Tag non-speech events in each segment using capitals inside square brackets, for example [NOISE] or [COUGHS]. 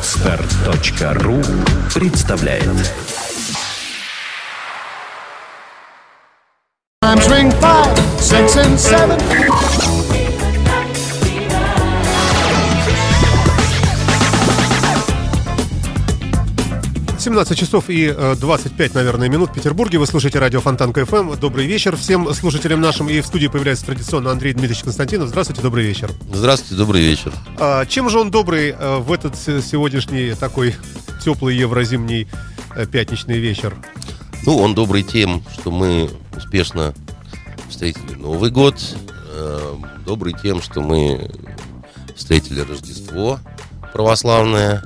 Отстар.ру представляет Times ring five, six and seven. 17 часов и э, 25, наверное, минут в Петербурге. Вы слушаете радио Фонтан КФМ. Добрый вечер всем слушателям нашим. И в студии появляется традиционно Андрей Дмитриевич Константинов. Здравствуйте, добрый вечер. Здравствуйте, добрый вечер. А, чем же он добрый э, в этот сегодняшний такой теплый еврозимний э, пятничный вечер? Ну, он добрый тем, что мы успешно встретили Новый год. Э, Добрый тем, что мы встретили Рождество православное.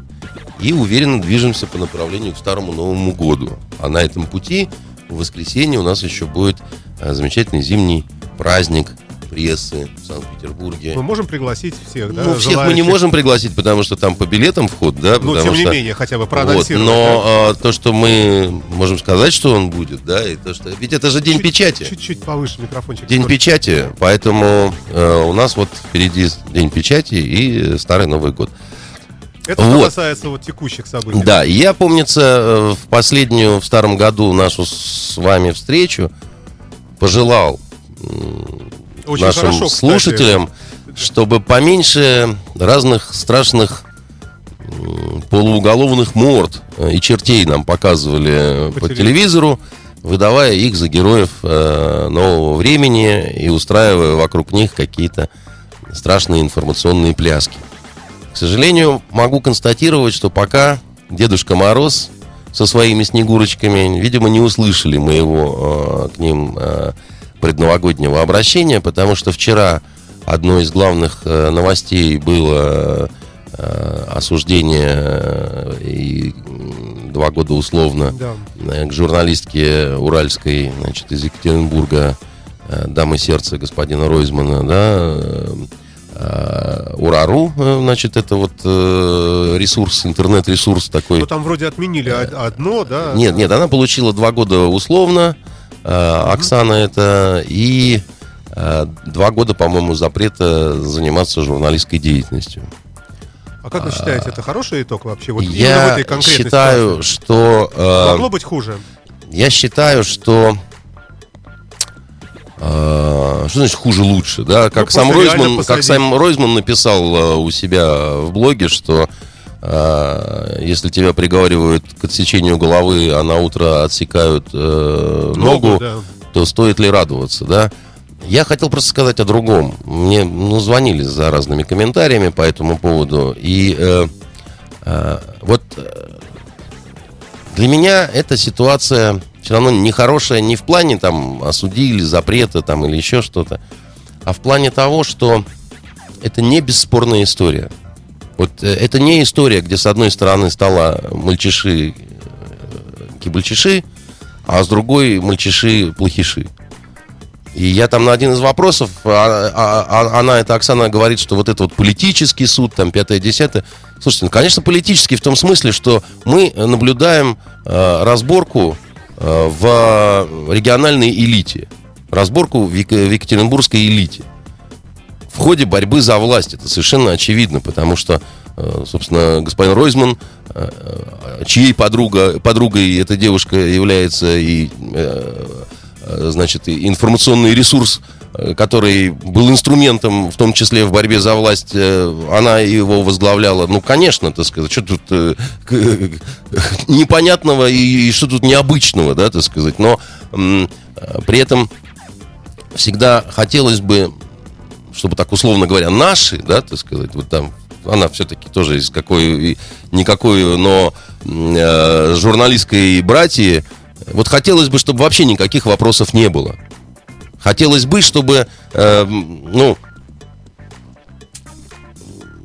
И уверенно движемся по направлению к Старому Новому году. А на этом пути в воскресенье у нас еще будет э, замечательный зимний праздник прессы в Санкт-Петербурге. Мы можем пригласить всех, да? ну, всех мы не желающих? можем пригласить, потому что там по билетам вход, да? Ну, тем не что- менее, хотя бы Вот, проанонсировать. но а, то, что мы можем сказать, что он будет, да, и то, что... Ведь это же День Чуть- печати. Чуть-чуть повыше микрофончик. День печати, поэтому э, у нас вот впереди День печати и Старый Новый год. Это что Вот. касается вот текущих событий. Да, я, помнится, э, в последнюю, в старом году нашу с вами встречу пожелал Очень нашим хорошо, кстати. слушателям, чтобы поменьше разных страшных полууголовных морд э, и чертей нам показывали По по, телевизору. телевизору, выдавая их за героев э, нового времени и устраивая вокруг них какие-то страшные информационные пляски. К сожалению, могу констатировать, что пока Дедушка Мороз со своими снегурочками, видимо, не услышали моего э, к ним э, предновогоднего обращения, потому что вчера одной из главных э, новостей было э, осуждение э, и два года условно Да. э, к журналистке уральской, значит, из Екатеринбурга, э, дамы сердца господина Ройзмана, да, э, Урару, э, значит, это вот э, ресурс, интернет-ресурс такой. Ну, там вроде отменили од- одно, да? Нет, нет, она получила два года условно, э, Оксана это, и э, два года, по-моему, запрета заниматься журналистской деятельностью. А как вы считаете, это хороший итог вообще? Вот Я конкретной считаю, ситуации? что... э, Могло быть хуже. Я считаю, что... э, что значит хуже лучше, да? Как Ну, сам Ройзман, как сам Ройзман написал э, у себя в блоге, что э, если тебя приговаривают к отсечению головы, а на утро отсекают э, ногу, да. то стоит ли радоваться, да? Я хотел просто сказать о другом. Мне ну, звонили за разными комментариями по этому поводу. И э, э, вот э, для меня эта ситуация все равно нехорошая не в плане там осудили, запрета там или еще что-то, а в плане того, что это не бесспорная история. Вот э, это не история, где с одной стороны стало мальчиши э, кибальчиши, а с другой мальчиши плохиши. И я там на один из вопросов, а- а- а- она, это Оксана, говорит, что вот это вот политический суд, там, пятое, десятое. Слушайте, ну, конечно, политический в том смысле, что мы наблюдаем э, разборку в региональной элите. Разборку в, Ек- в Екатеринбургской элите. В ходе борьбы за власть. Это совершенно очевидно, потому что, э, собственно, господин Ройзман, э, э, чьей подруга, подругой эта девушка является и э, э, значит, информационный ресурс, э, который был инструментом, в том числе в борьбе за власть, э, она его возглавляла. Ну, конечно, так сказать, что тут э, [LAUGHS] непонятного и, что тут необычного, да, так сказать. Но при этом всегда хотелось бы, чтобы так условно говоря, наши, да, так сказать, вот там она все-таки тоже из какой никакой, но э, журналистской братьи. Вот хотелось бы, чтобы вообще никаких вопросов не было. Хотелось бы, чтобы, э, ну,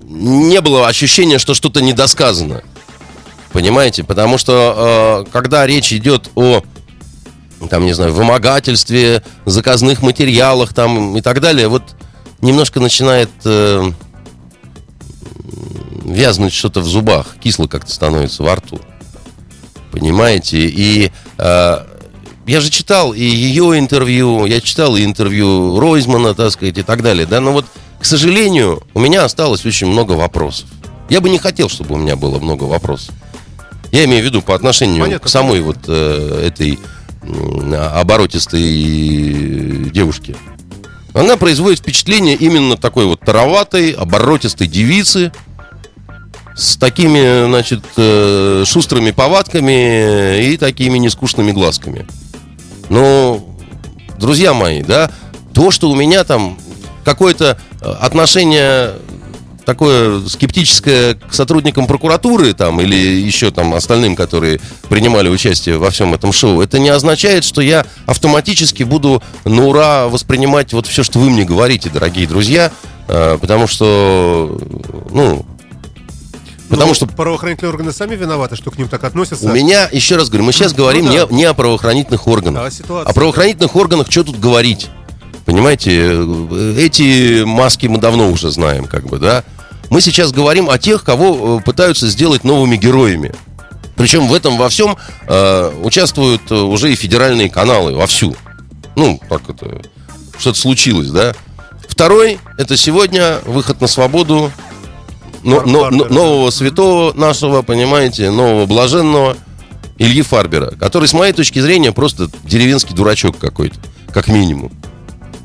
не было ощущения, что что-то недосказано. Понимаете? Потому что э, когда речь идет о там, не знаю, вымогательстве, заказных материалах там и так далее, вот немножко начинает э, вязнуть что-то в зубах, кисло как-то становится во рту. Понимаете? И э, я же читал и ее интервью, я читал и интервью Ройзмана, так сказать, и так далее, да, но вот, к сожалению, у меня осталось очень много вопросов. Я бы не хотел, чтобы у меня было много вопросов. Я имею в виду по отношению Понятно. к самой вот э, этой м, оборотистой девушке. Она производит впечатление именно такой вот тароватой, оборотистой девицы с такими, значит, э, шустрыми повадками и такими нескучными глазками. Но, друзья мои, да, то, что у меня там какое-то э, отношение такое скептическое к сотрудникам прокуратуры там или еще там остальным, которые принимали участие во всем этом шоу, это не означает, что я автоматически буду на ура воспринимать вот все, что вы мне говорите, дорогие друзья, э, потому что, ну, потому Ну, что правоохранительные органы сами виноваты, что к ним так относятся. у меня, еще раз говорю, мы сейчас говорим Ну да. не, не о правоохранительных органах. А о ситуации, о правоохранительных органах что тут говорить? Понимаете, э, эти маски мы давно уже знаем, как бы, да? Мы сейчас говорим о тех, кого э, пытаются сделать новыми героями. Причем в этом во всем э, участвуют э, уже и федеральные каналы вовсю. Ну, как это, что-то случилось, да? Второй, это сегодня выход на свободу но- но- но- нового святого нашего, понимаете, нового блаженного Ильи Фарбера, который, с моей точки зрения, просто деревенский дурачок какой-то, как минимум.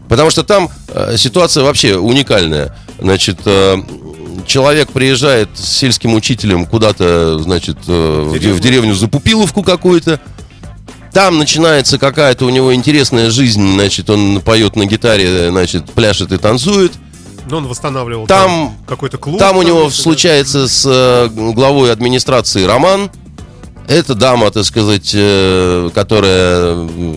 Потому что там э, ситуация вообще уникальная. Значит, э, человек приезжает с сельским учителем куда-то, значит, э, Деревню. в деревню за Пупиловку какую-то. Там начинается какая-то у него интересная жизнь, значит, он поет на гитаре, значит, пляшет и танцует. Но он восстанавливал Там- какой-то клуб. Там у него да. случается с э, главой администрации роман. Это дама, так сказать, э, которая,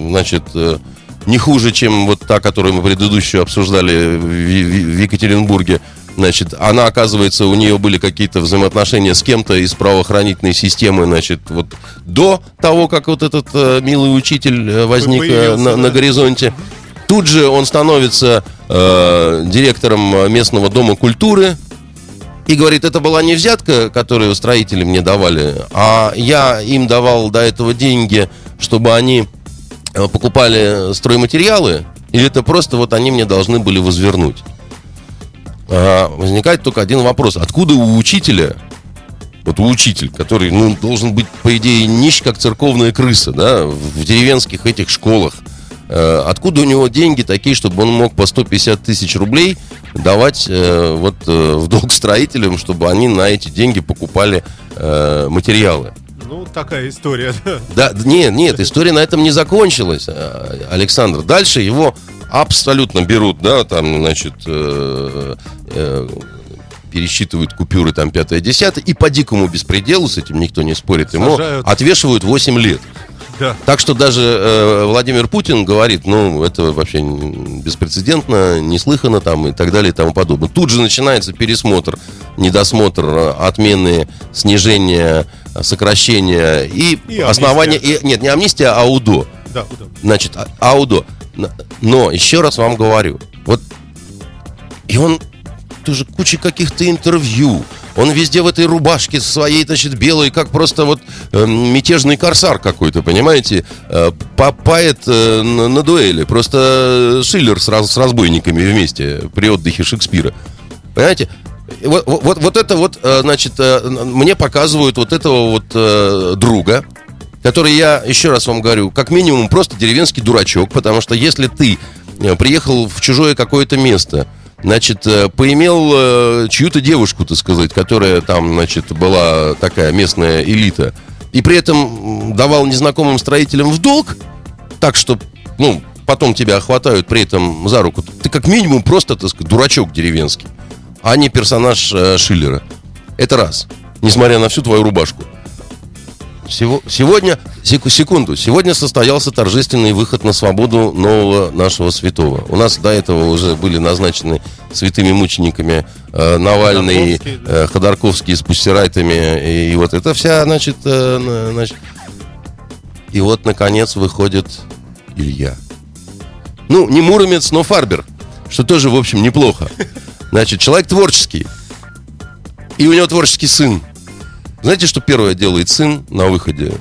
значит, э, не хуже, чем вот та, которую мы предыдущую обсуждали в, в- в Екатеринбурге. Значит, она, оказывается, у нее были какие-то взаимоотношения с кем-то из правоохранительной системы, значит, вот до того, как вот этот э, милый учитель э, возник э, Появился, на, на да. горизонте. Тут же он становится э, директором местного дома культуры, и говорит, это была не взятка, которую строители мне давали, а я им давал до этого деньги, чтобы они э, покупали стройматериалы, или это просто вот они мне должны были возвернуть. А, возникает только один вопрос. Откуда у учителя, вот у учитель, который ну, должен быть, по идее, нищ, как церковная крыса, да, в деревенских этих школах, э, откуда у него деньги такие, чтобы он мог по 150 тысяч рублей давать э, вот э, в долг строителям, чтобы они на эти деньги покупали э, материалы? Ну, такая история, да. Нет, нет, история на этом не закончилась, э, Александр. Дальше его абсолютно берут, да, там, значит, э, э, пересчитывают купюры там 5-10, и по дикому беспределу, с этим никто не спорит, ему Сажают. отвешивают 8 лет. Да. Так что даже э, Владимир Путин говорит, ну, это вообще беспрецедентно, неслыханно там и так далее и тому подобное. Тут же начинается пересмотр, недосмотр, э, отмены, снижение, э, сокращение и, И амнистия. основание... И, нет, не амнистия, а УДО. Да, да. Значит, а- аудо. Но, еще раз вам говорю, вот и он тоже куча каких-то интервью. Он везде в этой рубашке своей, значит, белой, как просто вот э, мятежный корсар какой-то, понимаете? Э, по- поэт э, на, на дуэли. Просто Шиллер с, с разбойниками вместе при отдыхе Шекспира. Понимаете? Вот, вот, вот это вот, э, значит, э, мне показывают вот этого вот э, друга, который я, еще раз вам говорю, как минимум просто деревенский дурачок, потому что если ты э, приехал в чужое какое-то место, значит, э, поимел э, чью-то девушку, так сказать, которая там, значит, была такая местная элита, и при этом давал незнакомым строителям в долг, так что, ну, потом тебя хватают при этом за руку, ты как минимум просто, так сказать, дурачок деревенский, а не персонаж э, Шиллера. Это раз. Несмотря на всю твою рубашку. Сего- сегодня, сек- секунду, сегодня состоялся торжественный выход на свободу нового нашего святого. У нас до этого уже были назначены святыми мучениками э, Навальный, Ходорковский, э, Ходорковский с пустирайтами, и, вот это вся, значит, э, на- значит, и вот, наконец, выходит Илья. Ну, не Муромец, но Фарбер, что тоже, в общем, неплохо. Значит, человек творческий, и у него творческий сын. Знаете, что первое делает сын на выходе?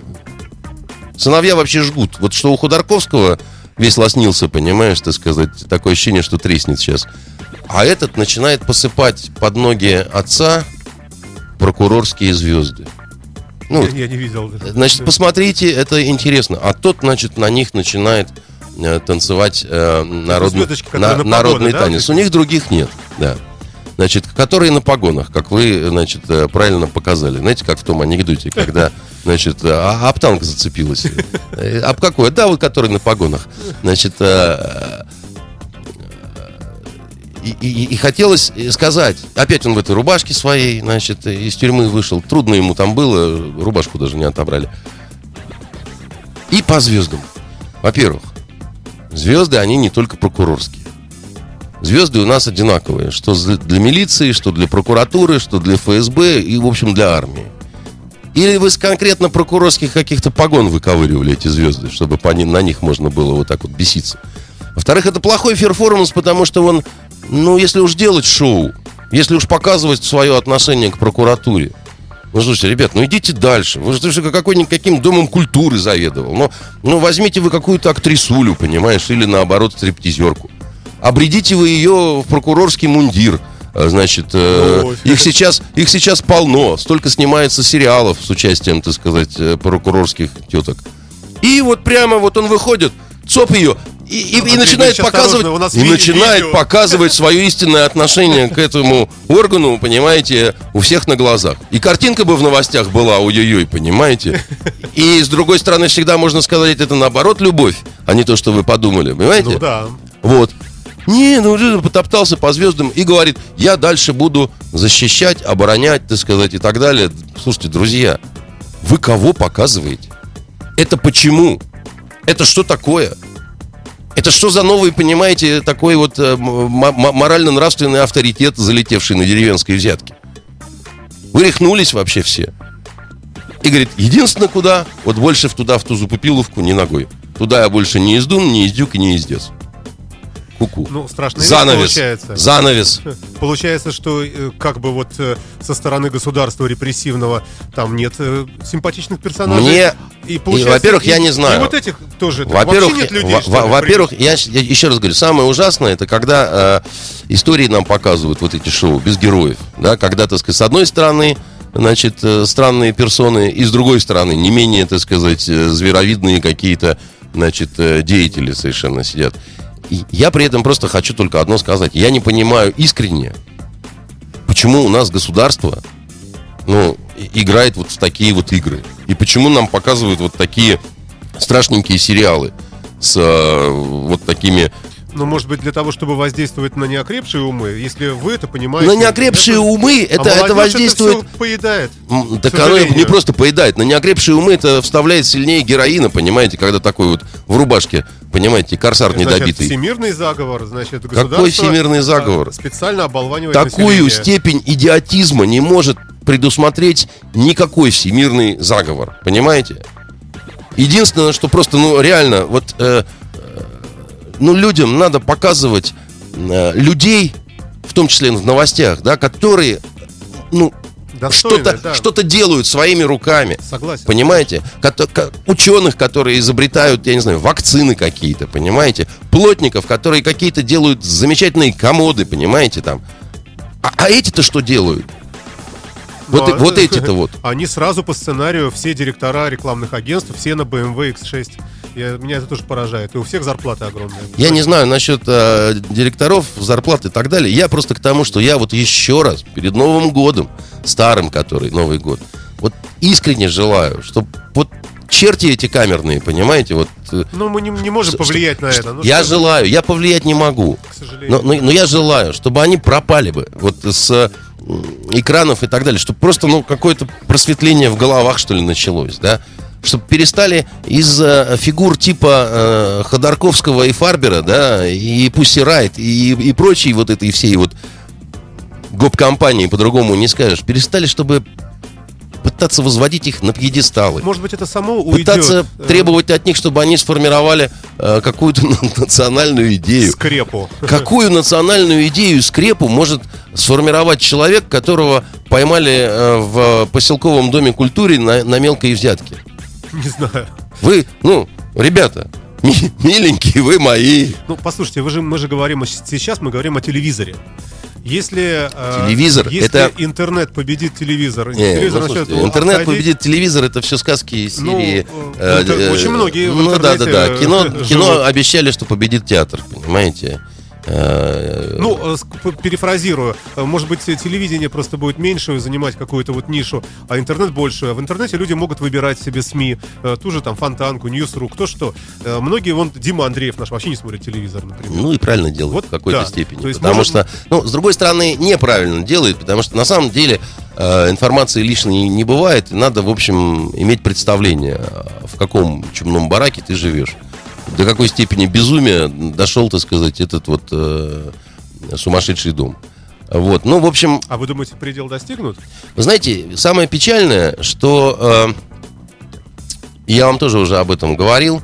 Сыновья вообще жгут. Вот что у Ходорковского весь лоснился, понимаешь, так сказать, такое ощущение, что треснет сейчас. А этот начинает посыпать под ноги отца прокурорские звезды. Ну, я, я не видел. Значит, посмотрите, это интересно. А тот, значит, на них начинает э, танцевать э, народный, на, на народный да? танец. У них других нет, да. Значит, которые на погонах, как вы, значит, э, правильно показали. Знаете, как в том анекдоте, когда, значит, а, об танк зацепилась. Э, об какой? Да, вот который на погонах. Значит, и, и, и хотелось сказать, опять он в этой рубашке своей, значит, из тюрьмы вышел. Трудно ему там было, рубашку даже не отобрали. И по звездам. Во-первых, звезды, они не только прокурорские. Звезды у нас одинаковые. Что для милиции, что для прокуратуры, что для ФСБ и, в общем, для армии. Или вы с конкретно прокурорских каких-то погон выковыривали эти звезды, чтобы по ним, на них можно было вот так вот беситься. Во-вторых, это плохой перформанс, потому что он ну, если уж делать шоу, если уж показывать свое отношение к прокуратуре, ну, слушайте, ребят, ну идите дальше. Вы же какой-нибудь каким домом культуры заведовал. Ну, ну возьмите вы какую-то актрисулю, понимаешь, или наоборот стриптизерку. Обредите вы ее в прокурорский мундир. А, значит, э, их, сейчас, их сейчас полно. Столько снимается сериалов с участием, так сказать, э, прокурорских теток. И вот прямо вот он выходит, цоп ее, и, и, и начинает показывать, у нас и начинает [LAUGHS] показывать свое истинное отношение к этому органу, понимаете, у всех на глазах. И картинка бы в новостях была, ой-ой-ой, понимаете? И с другой стороны, всегда можно сказать, это наоборот любовь, а не то, что вы подумали, понимаете? Ну да. Вот. Не, ну потоптался по звездам и говорит, я дальше буду защищать, оборонять, так сказать, и так далее. Слушайте, друзья, вы кого показываете? Это почему? Это что такое? Это что за новый, понимаете, такой вот э, морально-нравственный авторитет, залетевший на деревенской взятке? Вы рехнулись вообще все. И говорит, единственное куда, вот больше в туда, в ту зупупиловку, не ногой. Туда я больше не издун, не издюк и не издец. Куку. Ну, страшно Занавес. Получается. Занавес. [LAUGHS] Получается, что э, как бы вот э, со стороны государства репрессивного там нет э, симпатичных персонажей. Мне, и, и во-первых, я не знаю. И вот этих тоже. Во-первых, нет людей, во-первых, я, я еще раз говорю, самое ужасное, это когда э, истории нам показывают вот эти шоу без героев, да, когда, так сказать, с одной стороны значит, странные персоны, и с другой стороны, не менее, так сказать, зверовидные какие-то, значит, деятели совершенно сидят я при этом просто хочу только одно сказать. Я не понимаю искренне, почему у нас государство ну, играет вот в такие вот игры. И почему нам показывают вот такие страшненькие сериалы с э, вот такими ну, может быть, для того, чтобы воздействовать на неокрепшие умы, если вы это понимаете. На неокрепшие это... умы это, а это воздействует. Это поедает. Так оно не просто поедает. На неокрепшие умы это вставляет сильнее героина, понимаете, когда такой вот в рубашке, понимаете, корсар значит, недобитый. Всемирный заговор, значит, Какой всемирный заговор? Специально оболванивает Такую население. степень идиотизма не может предусмотреть никакой всемирный заговор, понимаете? Единственное, что просто, ну, реально, вот э, ну, людям надо показывать э, людей, в том числе в новостях, да, которые, ну, что-то да. что делают своими руками. Согласен. Понимаете? Ученых, которые изобретают, я не знаю, вакцины какие-то, понимаете? Плотников, которые какие-то делают замечательные комоды, понимаете, там. А, а эти-то что делают? Вот, Но, вот эти-то вот. [LAUGHS] Они сразу по сценарию, все директора рекламных агентств, все на BMW X6. Я, меня это тоже поражает. И у всех зарплаты огромные. Я не знаю насчет э, директоров, зарплат и так далее. Я просто к тому, что я вот еще раз перед Новым годом, старым который, Новый год, вот искренне желаю, чтобы вот черти эти камерные, понимаете? Вот, э, ну, мы не, не можем что, повлиять что, на это. Ну, я что? желаю, я повлиять не могу. К сожалению. Но, но, но я желаю, чтобы они пропали бы. Вот с экранов и так далее, чтобы просто, ну, какое-то просветление в головах, что ли, началось, да? Чтобы перестали из э, фигур типа э, Ходорковского и Фарбера, да, и Пусси Райт, и, и прочие вот этой всей вот гоп-компании, по-другому не скажешь, перестали, чтобы пытаться возводить их на пьедесталы. Может быть, это само уйдет. Пытаться э, требовать от них, чтобы они сформировали э, какую-то [LAUGHS] национальную идею. Скрепу. Какую национальную идею скрепу может сформировать человек, которого поймали э, в поселковом доме культуры на, на мелкой взятке? [LAUGHS] Не знаю. Вы, ну, ребята, миленькие вы мои. Ну, послушайте, вы же, мы же говорим сейчас, мы говорим о телевизоре. Если, э, Телевизор если это- интернет победит телевизор, Не, телевизор ну, слушайте, интернет отходить, победит телевизор, это все сказки из Ну, серии. э, интер- очень многие Ну да, да, да. э, Кино, живут. кино обещали, что победит театр, понимаете? Ну, э, перефразирую, э, может быть, телевидение просто будет меньше занимать какую-то вот нишу, а интернет больше. В интернете люди могут выбирать себе СМИ, э, ту же там Фонтанку, Ньюсру, кто что. Многие, вон, Дима Андреев наш вообще не смотрит телевизор, например. Ну и правильно делает Вот в какой-то да. степени. То есть потому может- что, ну, с другой стороны, неправильно делает, потому что на самом деле информации лишней не бывает. И надо, в общем, иметь представление, в каком чумном бараке ты живешь. До какой степени безумия дошел, так сказать, этот вот э, сумасшедший дом. Вот, ну, в общем, А вы думаете, предел достигнут? вы знаете, самое печальное, что э, я вам тоже уже об этом говорил,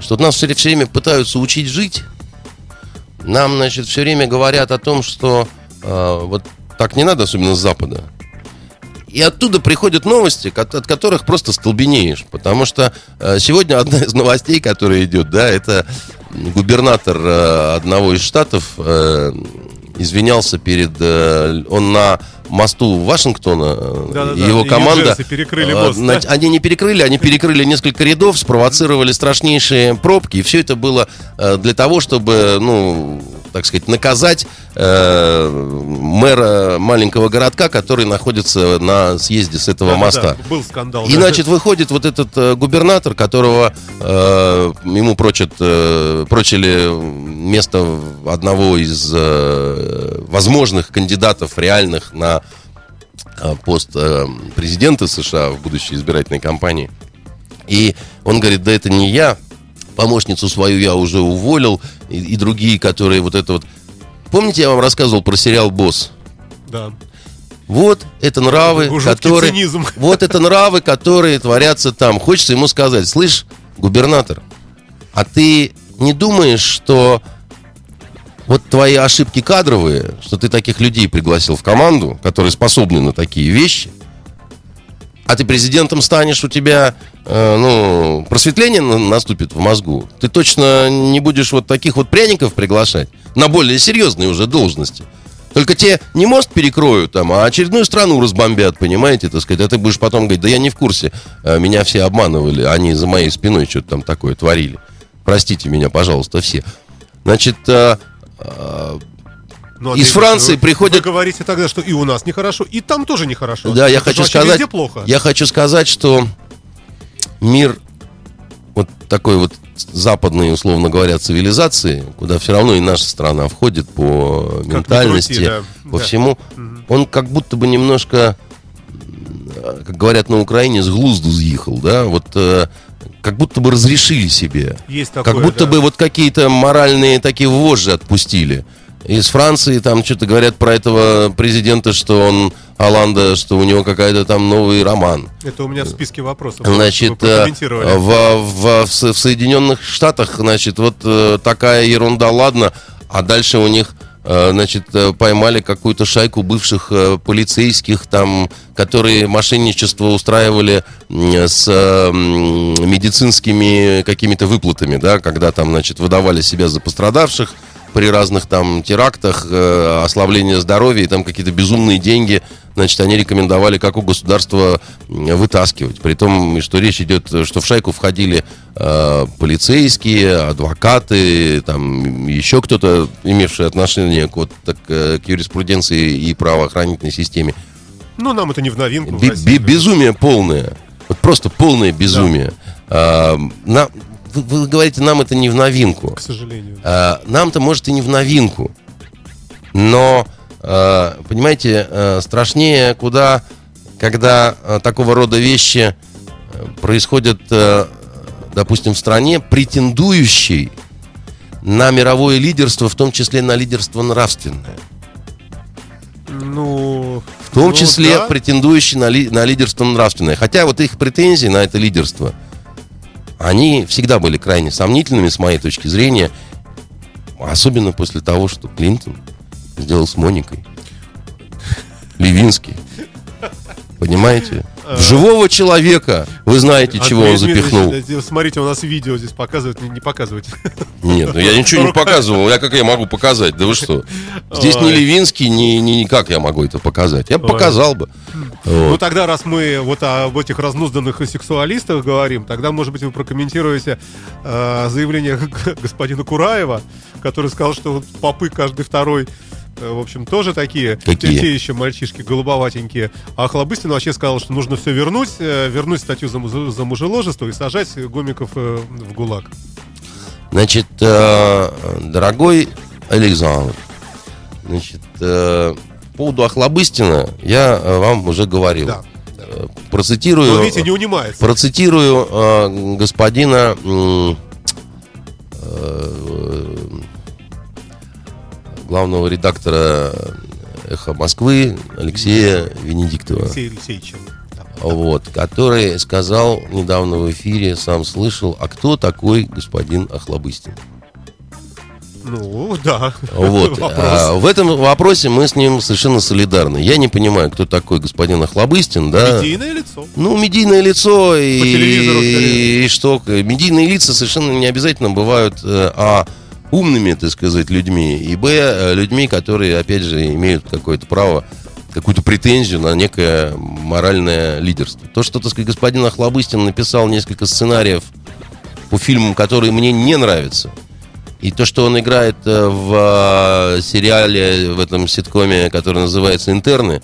что нас все время пытаются учить жить. Нам, значит, все время говорят о том, что э, вот так не надо, особенно с Запада. И оттуда приходят новости, от которых просто столбенеешь. Потому что э, сегодня одна из новостей, которая идет, да, это губернатор э, одного из штатов э, извинялся перед... он на мосту Вашингтона, э, Да-да-да, его и команда... Перекрыли э, мост, нач- да? Они не перекрыли, они перекрыли несколько рядов, спровоцировали страшнейшие пробки. И все это было э, для того, чтобы, ну, так сказать, наказать э, мэра маленького городка, который находится на съезде с этого Да-да-да, моста. Был скандал. И, да. значит, выходит вот этот э, губернатор, которого э, ему прочат, э, прочили место одного из э, возможных кандидатов реальных на пост э, президента США в будущей избирательной кампании. И он говорит, да это не я, помощницу свою я уже уволил, и, и другие, которые вот это вот... Помните, я вам рассказывал про сериал «Босс»? Да. Вот это нравы, Жуткий которые... цинизм. [LAUGHS] Вот это нравы, которые творятся там. Хочется ему сказать, слышь, губернатор, а ты не думаешь, что вот твои ошибки кадровые, что ты таких людей пригласил в команду, которые способны на такие вещи, а ты президентом станешь, у тебя, э, ну, просветление на- наступит в мозгу. Ты точно не будешь вот таких вот пряников приглашать на более серьезные уже должности. Только те не мост перекроют там, а очередную страну разбомбят, понимаете, так сказать. А ты будешь потом говорить, да я не в курсе, э, меня все обманывали, они за моей спиной что-то там такое творили. Простите меня, пожалуйста, все. Значит, э, э, Ну, Из Андрей Франции вы- приходят- Вы говорите тогда, что и у нас нехорошо, и там тоже нехорошо. Да, я Это хочу сказать, плохо. я хочу сказать, что мир вот такой вот западной, условно говоря, цивилизации, куда все равно и наша страна входит по ментальности, крути, да, по да. всему, он как будто бы немножко, м, как говорят на Украине, с глузду съехал, да, вот э, как будто бы разрешили себе. Есть такое, Как будто да. бы вот какие-то моральные такие вожжи отпустили. Из Франции там что-то говорят про этого президента, что он Аланда, что у него какая-то там новый роман. Это у меня в списке вопросов. Значит, э, в, в- в в Соединенных Штатах, значит, вот э, такая ерунда, ладно, а дальше у них, значит, э, поймали какую-то шайку бывших э, полицейских, там, которые мошенничество устраивали с э, медицинскими какими-то выплатами, да, когда там, значит, выдавали себя за пострадавших, при разных там терактах, э, ослаблении здоровья и там какие-то безумные деньги, значит, они рекомендовали как у государства вытаскивать. При том, что речь идет, что в шайку входили э, полицейские, адвокаты, там еще кто-то, имевший отношение к, вот, так, э, к юриспруденции и правоохранительной системе. Ну, нам это не в новинку. в России. бе- безумие полное. Вот просто полное безумие. А, на- вы, вы говорите, нам это не в новинку. К сожалению. А, Нам-то, может, и не в новинку. Но, понимаете, а, страшнее куда, когда а, такого рода вещи происходят, допустим, в стране, претендующей на мировое лидерство, в том числе на лидерство нравственное. Ну, В том ну, числе да. претендующие на, ли- на лидерство нравственное. Хотя вот их претензии на это лидерство, они всегда были крайне сомнительными с моей точки зрения. Особенно после того, что Клинтон сделал с Моникой. Левинский. Понимаете? В живого человека Вы знаете, чего он запихнул. Смотрите, у нас видео здесь показывают, не, не показывайте. Нет, ну я ничего не показывал. Я как я могу показать? Да вы что? Здесь не. Левинский, ни, ни, как я могу это показать. Я показал бы. Ну Вот. тогда, раз мы вот об этих разнузданных сексуалистах говорим, тогда, может быть, вы прокомментируете э, заявление [LAUGHS] господина Кураева, который сказал, что попы каждый второй в общем, тоже такие, Какие? те, еще мальчишки голубоватенькие. А Хлобыстин вообще сказал, что нужно все вернуть, э, вернуть статью за, за мужеложество и сажать гомиков э, в ГУЛАГ. Значит, э, дорогой Александр, значит, э, по поводу Охлобыстина я э, вам уже говорил. Да. Э, Процитирую. Но, видите, не унимается. Процитирую э, господина э, главного редактора «Эхо Москвы» Алексея Венедиктова. Алексей Алексеевич. Да. Вот, который сказал недавно в эфире, сам слышал, а кто такой господин Охлобыстин? Ну, да. Вот. [LAUGHS] А, в этом вопросе мы с ним совершенно солидарны. Я не понимаю, кто такой господин Охлобыстин, да? Медийное лицо. Ну, медийное лицо и, скорее. и что? Медийные лица совершенно не обязательно бывают э, а умными, так сказать, людьми, и б э, людьми, которые, опять же, имеют какое-то право, какую-то претензию на некое моральное лидерство. То, что, так сказать, господин Охлобыстин написал несколько сценариев по фильмам, которые мне не нравятся, и то, что он играет э, в э, сериале, в этом ситкоме, который называется «Интерны»,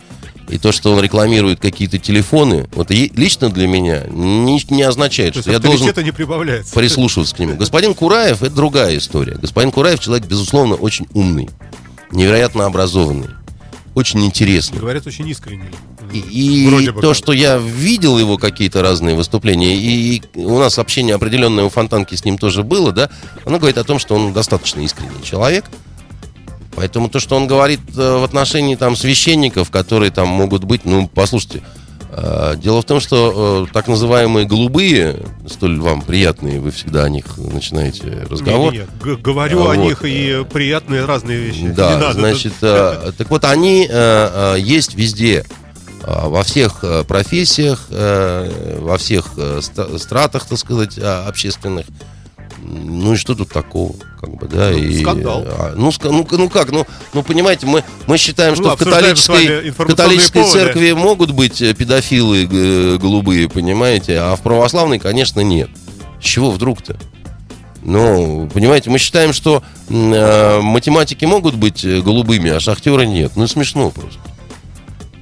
и то, что он рекламирует какие-то телефоны, вот лично для меня не, не означает, То что я должен не прибавляется. прислушиваться к нему. Господин Кураев это другая история. Господин Кураев человек, безусловно, очень умный, невероятно образованный, очень интересный. Говорят, очень искренне. И, и то, как. что я видел его какие-то разные выступления, и, и у нас общение определенное у Фонтанки с ним тоже было, да, оно говорит о том, что он достаточно искренний человек. Поэтому то, что он говорит э, в отношении там священников, которые там могут быть, ну, послушайте, э, дело в том, что э, так называемые голубые, столь вам приятные, вы всегда о них начинаете разговор. Не-не-не, г- говорю А, о вот. них и приятные разные вещи. Да, Не надо. значит, э, так вот они э, есть везде, во всех профессиях, э, во всех стратах, так сказать, общественных. Ну и что тут такого, как бы, да? Ну, и, скандал. а, ну, ну, ну как, ну, ну понимаете, мы, мы считаем, Ну, что в католической, католической поводы. церкви могут быть э, педофилы голубые, понимаете, а в православной, конечно, нет. С чего вдруг-то? Ну, понимаете, мы считаем, что э, математики могут быть э, голубыми, а шахтеры нет. Ну, смешно просто.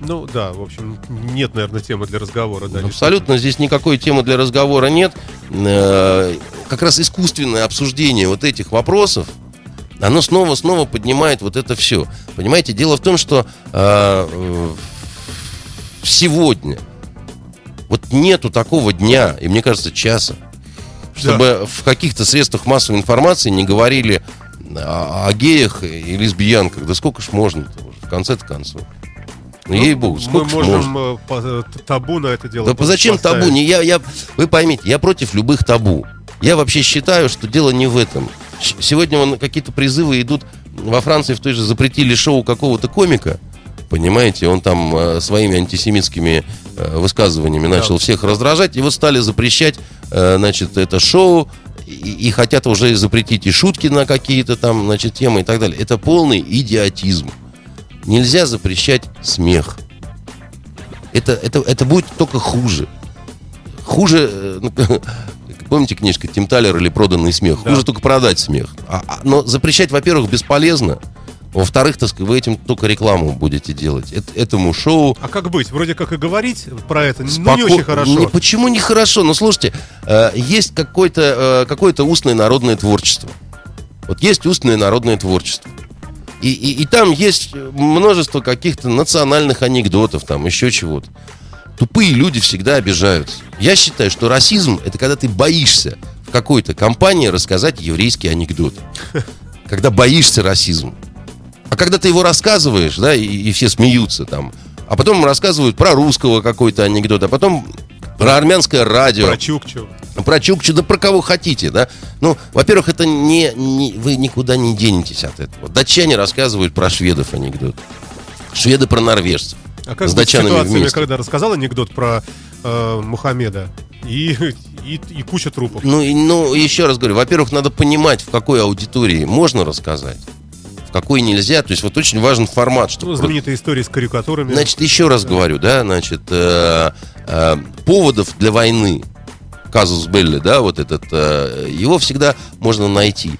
Ну да, в общем, нет, наверное, темы для разговора. Да, Абсолютно здесь никакой темы для разговора нет. Э, Как раз искусственное обсуждение вот этих вопросов, оно снова-снова поднимает вот это все. Понимаете, дело в том, что э, сегодня вот нету такого дня, и мне кажется, часа, чтобы в каких-то средствах массовой информации не говорили о, о геях и лесбиянках. Да сколько ж можно-то уже, в конце-то концов. Ну, ей-богу, Мы сколько ж можем можно? э, по- э, табу на это дело. Да зачем табу? поставить. Не, я, я, вы поймите, я против любых табу. Я вообще считаю, что дело не в этом. Сегодня вон какие-то призывы идут. Во Франции в той же запретили шоу какого-то комика. Понимаете, он там э, своими антисемитскими э, высказываниями начал всех раздражать. И вот стали запрещать, э, значит, это шоу. И, и хотят уже запретить и шутки на какие-то там, значит, темы и так далее. Это полный идиотизм. Нельзя запрещать смех. Это, это, это будет только хуже. Хуже, э, ну, [LAUGHS] помните книжка Тим Талер или «Проданный смех»? Да. Хуже только продать смех. А- а- но запрещать, во-первых, бесполезно. Во-вторых, так сказать, вы этим только рекламу будете делать. Эт- этому шоу А как быть? Вроде как и говорить про это, ну не Споко- очень хорошо. Не, почему не хорошо? Ну, слушайте, э, есть какое-то э, какое-то устное народное творчество. Вот есть устное народное творчество. И, и, и там есть множество каких-то национальных анекдотов, там еще чего-то. Тупые люди всегда обижаются. Я считаю, что расизм это когда ты боишься в какой-то компании рассказать еврейский анекдот. [LAUGHS] Когда боишься расизма. А когда ты его рассказываешь, да, и, и все смеются там, а потом рассказывают про русского какой-то анекдот, а потом про армянское радио, Про Чукчу. Про Чукчу, да про кого хотите, да. Ну, во-первых, это не, не- вы никуда не денетесь от этого. Датчане рассказывают про шведов анекдот. Шведы про норвежцев. А как С датчанами вместе. когда рассказал анекдот про э, Мухаммеда? и, и, и куча трупов. Ну, и, ну, еще раз говорю, во-первых, надо понимать, в какой аудитории можно рассказать, в какой нельзя. То есть вот очень важен формат, Ну, чтобы... знаменитая история с карикатурами. Значит, еще раз говорю, да, значит, э, э, поводов для войны, казус Белли, да, вот этот, э, его всегда можно найти.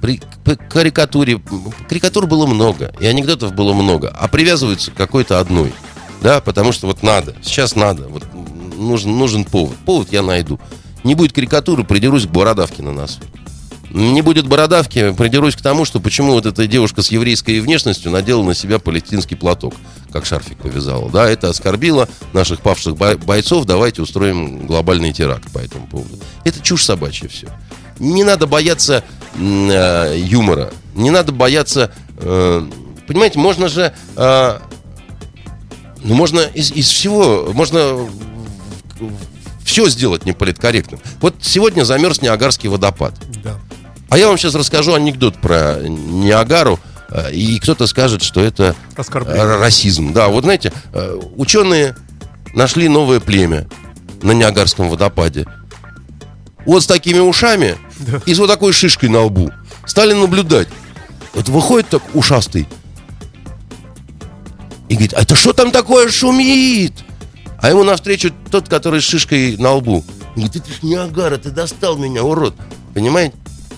При карикатуре, карикатур было много, и анекдотов было много, а привязываются к какой-то одной, да, потому что вот надо, сейчас надо, вот нужен, нужен повод. Повод я найду. Не будет карикатуры, придерусь к бородавке на носу. Не будет бородавки, придерусь к тому, что почему вот эта девушка с еврейской внешностью надела на себя палестинский платок, как шарфик повязала. Да, это оскорбило наших павших бой- бойцов. Давайте устроим глобальный теракт по этому поводу. Это чушь собачья все. Не надо бояться э, юмора. Не надо бояться... э, понимаете, можно же... э, ну, можно из, из всего... Можно все сделать неполиткорректным. Вот сегодня замерз Ниагарский водопад. Да. А я вам сейчас расскажу анекдот про Ниагару, э, и кто-то скажет, что это Оскорбление. расизм. Да, вот знаете, э, ученые нашли новое племя на Ниагарском водопаде. Вот с такими ушами Да. и с вот такой шишкой на лбу. Стали наблюдать. Вот выходит так ушастый. И говорит, а это что там такое шумит? А ему навстречу тот, который с шишкой на лбу. Он говорит, это Ниагара, ты достал меня, урод. Понимаете?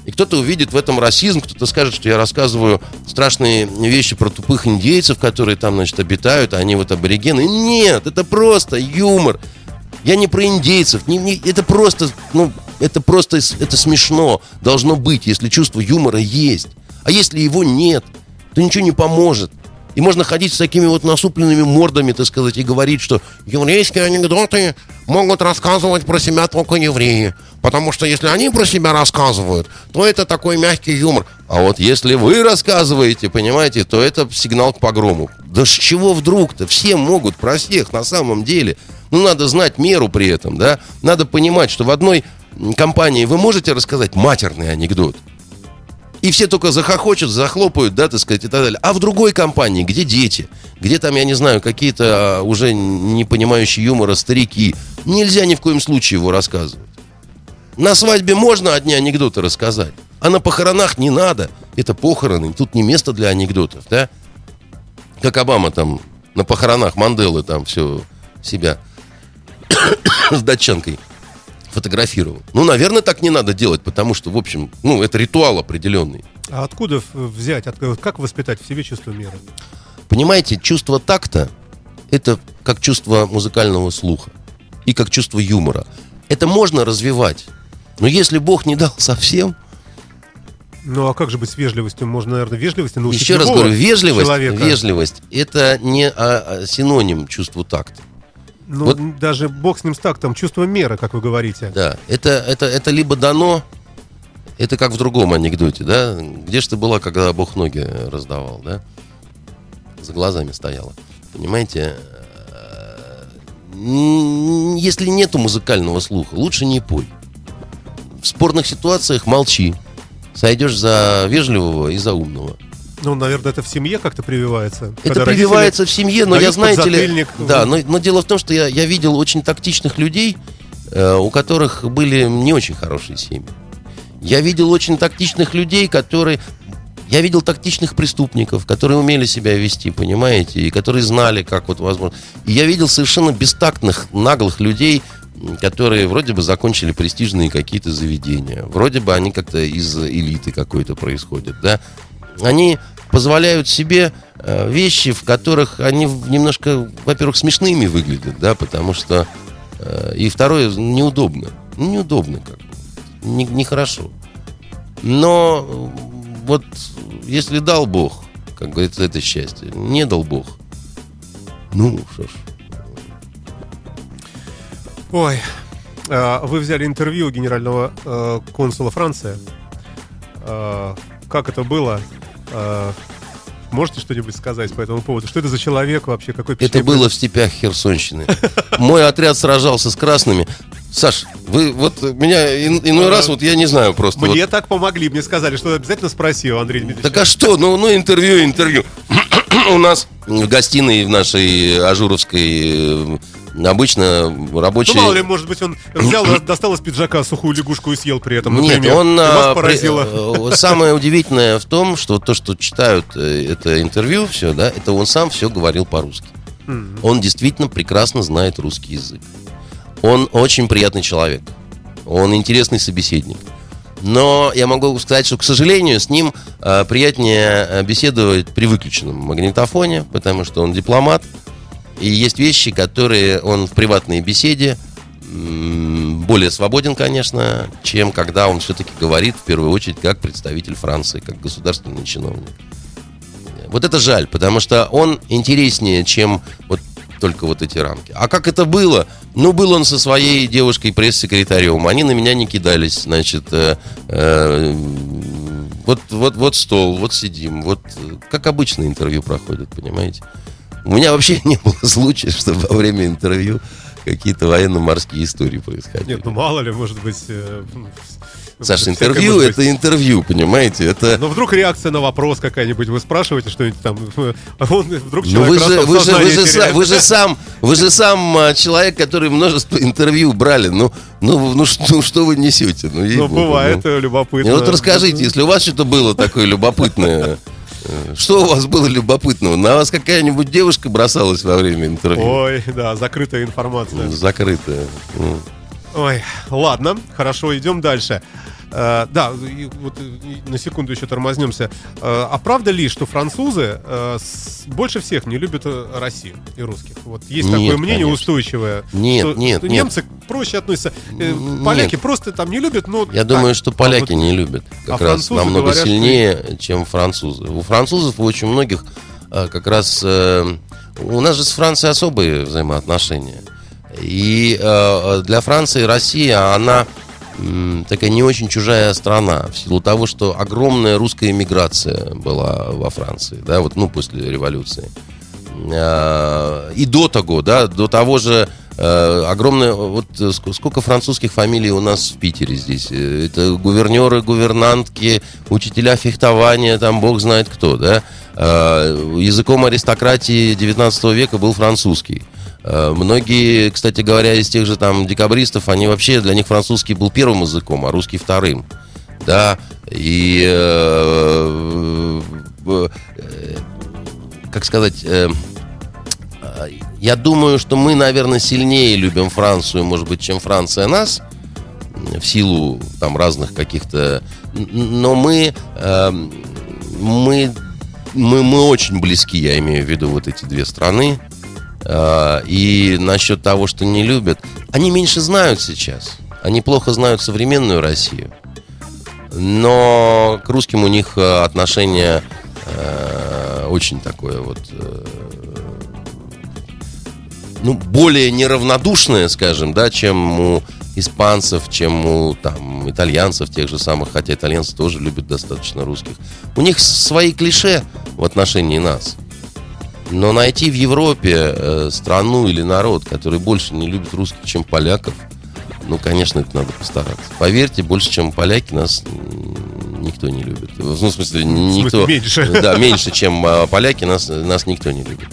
И кто-то увидит в этом расизм, кто-то скажет, что я рассказываю страшные вещи про тупых индейцев, которые там, значит, обитают, а они вот аборигены. Нет, это просто юмор. Я не про индейцев, не, не- это просто, ну, это просто, это смешно должно быть, если чувство юмора есть. А если его нет, то ничего не поможет. И можно ходить с такими вот насупленными мордами, так сказать, и говорить, что еврейские анекдоты могут рассказывать про себя только евреи. Потому что если они про себя рассказывают, то это такой мягкий юмор. А вот если вы рассказываете, понимаете, то это сигнал к погрому. Да с чего вдруг-то? Все могут про всех на самом деле. Ну, надо знать меру при этом, да? Надо понимать, что в одной компании вы можете рассказать матерный анекдот. И все только захохочут, захлопают, да, так сказать, и так далее. А в другой компании, где дети, где там, я не знаю, какие-то а, уже не понимающие юмора старики, нельзя ни в коем случае его рассказывать. На свадьбе можно одни анекдоты рассказать, а на похоронах не надо. Это похороны, тут не место для анекдотов, да? Как Обама там на похоронах Манделы там все себя [COUGHS] с датчанкой фотографировал. Ну, наверное, так не надо делать, потому что, в общем, ну, это ритуал определенный. А откуда взять, как воспитать в себе чувство меры? Понимаете, чувство такта – это как чувство музыкального слуха и как чувство юмора. Это можно развивать. Но если Бог не дал [LAUGHS] совсем, Ну а как же быть с вежливостью? Можно, наверное, вежливости научить еще раз говорю, вежливость, человека. вежливость – это не а, а, синоним чувству такта. Ну, Вот- даже бог с ним с тактом, чувство меры, как вы говорите. Да, это, это, это либо дано, это как в другом анекдоте, да? Где же ты была, когда Бог ноги раздавал, да? За глазами стояла. Понимаете? Э, Если нету музыкального слуха, лучше не пой. В спорных ситуациях молчи. Сойдешь за вежливого и за умного. Ну, наверное, это в семье как-то прививается. Это прививается в семье, но я, знаете ли... Да, но, но дело в том, что я, я видел очень тактичных людей, э, у которых были не очень хорошие семьи. Я видел очень тактичных людей, которые... Я видел тактичных преступников, которые умели себя вести, понимаете, и которые знали, как вот возможно. И я видел совершенно бестактных, наглых людей, которые вроде бы закончили престижные какие-то заведения. Вроде бы они как-то из элиты какой-то происходят, да. Они позволяют себе э, вещи, в которых они немножко, во-первых, смешными выглядят, да, потому что э, и второе неудобно, неудобно как бы, не- нехорошо. Но э, вот если дал Бог, как говорится, это счастье, не дал Бог, ну что ж, Ой, а, вы взяли интервью у генерального консула Франции. А, Как это было? А, Можете что-нибудь сказать по этому поводу? Что это за человек вообще? Какой это было в степях Херсонщины. Мой отряд сражался с красными. Саш, вы вот меня ин- иной раз вот я не знаю просто. вот- Мне так помогли, мне сказали, что обязательно спроси у Андрея Дмитриевича. Так а что? Ну, ну интервью, интервью. [CLEARS THROAT] У нас в гостиной в нашей Ажуровской э, обычно рабочие... Ну, мало ли, может быть, он взял, [CLEARS THROAT] достал из пиджака сухую лягушку и съел при этом, Нет, например. он... И вас а, поразило. э, Самое удивительное в том, что то, что читают э, это интервью, все, да, это он сам все говорил по-русски. Он действительно прекрасно знает русский язык. Он очень приятный человек. Он интересный собеседник. Но я могу сказать, что, к сожалению, с ним э, приятнее беседовать при выключенном магнитофоне, потому что он дипломат. И есть вещи, которые он в приватной беседе более свободен, конечно, чем когда он все-таки говорит, в первую очередь, как представитель Франции, как государственный чиновник. Вот это жаль, потому что он интереснее, чем вот только вот эти рамки. А как это было? Ну, был он со своей девушкой пресс-секретарем. Они на меня не кидались, значит, э, э, вот, вот, вот стол, вот сидим, вот э, как обычно интервью проходит, понимаете? У меня вообще [LAUGHS] не было случая, чтобы во время интервью какие-то военно-морские истории происходили. Нет, ну мало ли, может быть... э, ну, Саша, интервью быть. это интервью, понимаете? Это Но вдруг реакция на вопрос какая-нибудь, вы спрашиваете что-нибудь там, [LAUGHS] а он вдруг Ну человек вы же, вы же, вы же, са- теряет. вы же [LAUGHS] сам, вы же сам человек, который множество интервью брали. Ну, ну, ну, что, ну, что вы несете? Ну, Ну, бывает ну. э, любопытно. Не, вот расскажите, если у вас что-то было такое любопытное, что у вас было любопытного? На вас какая-нибудь девушка бросалась во время интервью? Ой, да, закрытая информация. Закрытая. Ой, ладно, хорошо, идем дальше. Э, да, и вот э, и на секунду еще тормознемся. Э, а правда ли, что французы э, с- больше всех не любят Россию и русских? Вот есть Нет, такое мнение конечно. устойчивое. Нет, что, нет, что нет. немцы проще относятся. Э, поляки нет. просто там не любят, но Я так. думаю, что поляки А вот- не любят как а раз намного говорят, что- сильнее, чем французы. У французов у очень многих как раз у нас же с Францией особые взаимоотношения. И э, для Франции Россия, она такая не очень чужая страна, в силу того, что огромная русская эмиграция была во Франции, да, вот, ну, после революции. Э, И до того, да, до того же э, огромное, вот э, ск- сколько французских фамилий у нас в Питере здесь. Э, Это гувернеры, гувернантки, учителя фехтования, там бог знает кто, да. Э, Языком аристократии 19 века был французский. Э, Многие, кстати говоря, из тех же там декабристов, они вообще, для них французский был первым языком, а русский вторым. Да, и э, э, как сказать, я думаю, что мы, наверное, сильнее любим Францию, может быть, чем Франция нас, в силу там разных каких-то... Но мы, э, мы, мы, мы очень близки, я имею в виду вот эти две страны. Э, И насчет того, что не любят, они меньше знают сейчас. Они плохо знают современную Россию. Но к русским у них э, отношение э, очень такое вот ну, более неравнодушное, скажем, да, чем у испанцев, чем у там, итальянцев тех же самых, хотя итальянцы тоже любят достаточно русских. У них свои клише в отношении нас. Но найти в Европе э, страну или народ, который больше не любит русских, чем поляков, ну, конечно, это надо постараться. Поверьте, больше, чем поляки, нас никто не любит. Ну, в смысле, никто... меньше. [LAUGHS] Да, меньше, чем а, поляки, нас, нас никто не любит.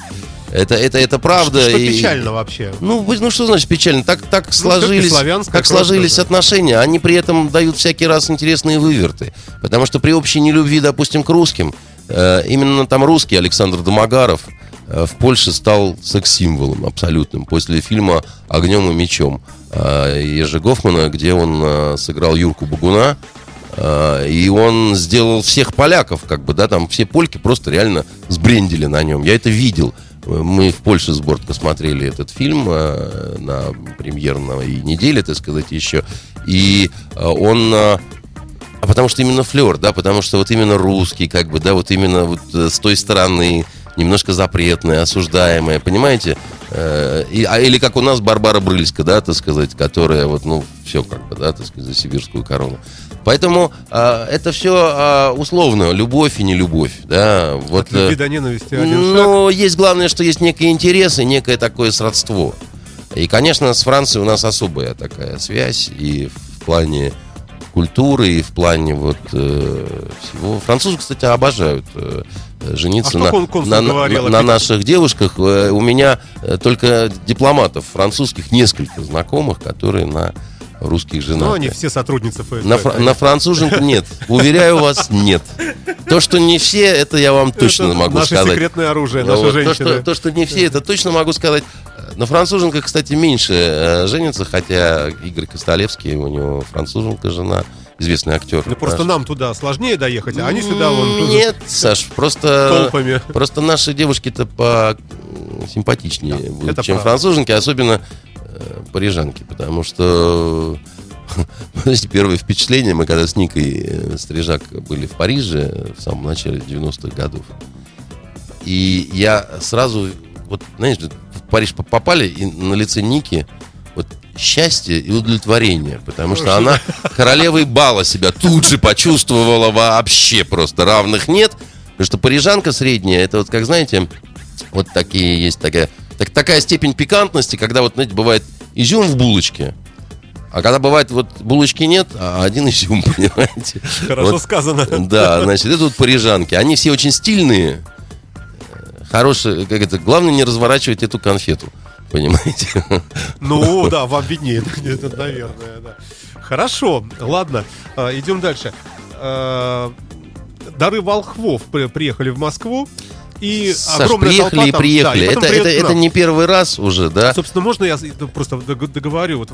Это, это, это правда. Что и- печально вообще. ну, ну что значит печально? Так, так сложились, всё-таки славянская так сложились отношения. Они при этом дают всякий раз интересные выверты. Потому что при общей нелюбви, допустим, к русским, э, именно там русский Александр Домогаров в Польше стал секс-символом абсолютным. После фильма «Огнем и мечом» э, Ежи Гофмана, где он э, сыграл Юрку Багуна, э, и он сделал всех поляков, как бы, да, там все польки просто реально сбрендили на нем. Я это видел. Мы в Польше с Бортко смотрели этот фильм э, на премьерной неделе, так сказать, еще. И э, он... э, а потому что именно флер, да, потому что вот именно русский, как бы, да, вот именно вот э, с той стороны, немножко запретная, осуждаемая, понимаете? Э, и, а, или как у нас Барбара Брыльска, да, так сказать, которая вот, ну, все как бы, да, так сказать, за сибирскую корону. Поэтому э, это все условно, любовь и не любовь, да. Вот, От любви э, до ненависти один шаг. но есть главное, что есть некий интерес и некое такое сродство. И, конечно, с Францией у нас особая такая связь и в плане культуры, и в плане вот э, всего. Французы, кстати, обожают э, э, жениться А на, на, на- говорил, на наших девушках. Э, У меня э, только дипломатов французских несколько знакомых, которые на русских. Ну, они все сотрудницы ФСБ. На, фра- на француженку нет. Уверяю вас, нет. То, что не все, это я вам точно Это могу наше сказать. секретное оружие, наши вот то, женщины. что, то, что не все, это точно могу сказать. На француженках, кстати, меньше э, женится, хотя Игорь Костолевский, у него француженка жена, известный актер. Ну, просто наш. нам туда сложнее доехать, а они сюда вон Нет, Саш, просто... толпами. Просто наши девушки-то по симпатичнее будут, это чем правда. француженки, особенно э, парижанки, потому что [LAUGHS] знаете, первое впечатление, мы когда с Никой э, Стрижак были в Париже в самом начале 90-х годов, и я сразу, вот, знаешь, в Париж по- попали, и на лице Ники счастье и удовлетворение, потому что она королевой бала себя тут же почувствовала вообще просто равных нет, потому что парижанка средняя, это вот, как знаете, вот такие есть такая, так, такая степень пикантности, когда вот, знаете, бывает изюм в булочке, а когда бывает вот булочки нет, а один изюм, [LAUGHS] понимаете? Хорошо Вот сказано. да, значит, это вот парижанки. Они все очень стильные, э, хорошие, как это, главное не разворачивать эту конфету, понимаете? Ну, да, вам виднее, [LAUGHS] наверное, да. Хорошо, ладно, а, идем дальше. А, Дары волхвов при- приехали в Москву. И Саш, огромная приехали толпа и там- приехали. да, и это, это, это не первый раз уже, да? Собственно, можно я ну, просто дог- договорю? Вот,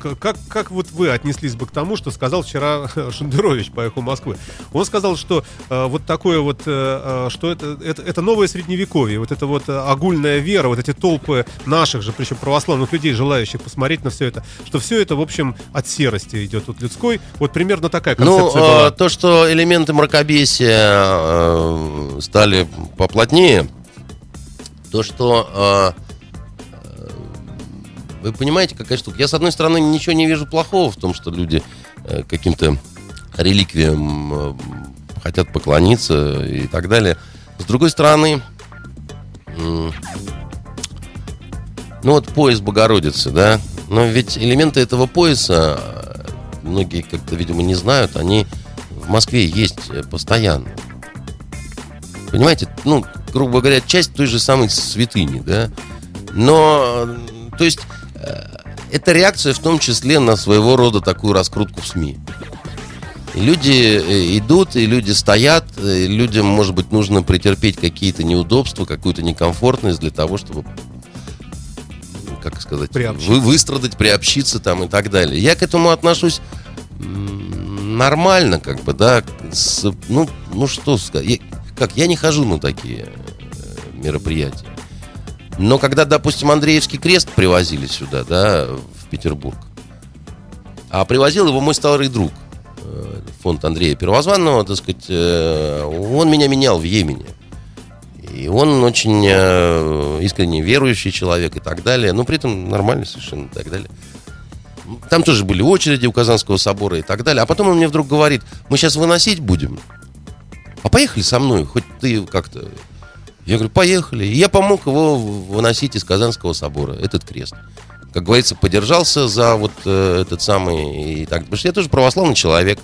к- как, как вот вы отнеслись бы к тому, что сказал вчера [LAUGHS] Шендерович по эху Москвы? Он сказал, что э, вот такое вот, э, э, что это, это, это новое средневековье, вот это вот э, огульная вера, вот эти толпы наших же, причем православных людей, желающих посмотреть на все это, что все это, в общем, от серости идет от людской. Вот примерно такая Ну, концепция э, была. то, что элементы мракобесия э, стали поплотнее, то, что... э, э, вы понимаете, какая штука? Я, с одной стороны, ничего не вижу плохого в том, что люди э, каким-то реликвиям э, хотят поклониться и так далее. С другой стороны, м, ну вот пояс Богородицы, да, но ведь элементы этого пояса, э, многие как-то, видимо, не знают, они в Москве есть э, постоянно. Понимаете, ну, грубо говоря, часть той же самой святыни, да. Но, э, то есть, э, это реакция в том числе на своего рода такую раскрутку в СМИ. И люди э, идут, и люди стоят, и людям, может быть, нужно претерпеть какие-то неудобства, какую-то некомфортность для того, чтобы ну, как сказать, Приобщиться. вы, выстрадать, приобщиться там и так далее. Я к этому отношусь нормально, как бы, да, с- ну, ну что сказать, как, я не хожу на такие э, мероприятия. Но когда, допустим, Андреевский крест привозили сюда, да, в Петербург, а привозил его мой старый друг, э, фонд Андрея Первозванного, так сказать, э, он меня менял в Йемене. И он очень искренне верующий человек и так далее, но при этом нормальный совершенно и так далее. Там тоже были очереди у Казанского собора и так далее. А потом он мне вдруг говорит, мы сейчас выносить будем. А поехали со мной, хоть ты как-то... Я говорю, поехали. И я помог его выносить из Казанского собора, этот крест. Как говорится, подержался за вот э, этот самый... И так, потому что я тоже православный человек.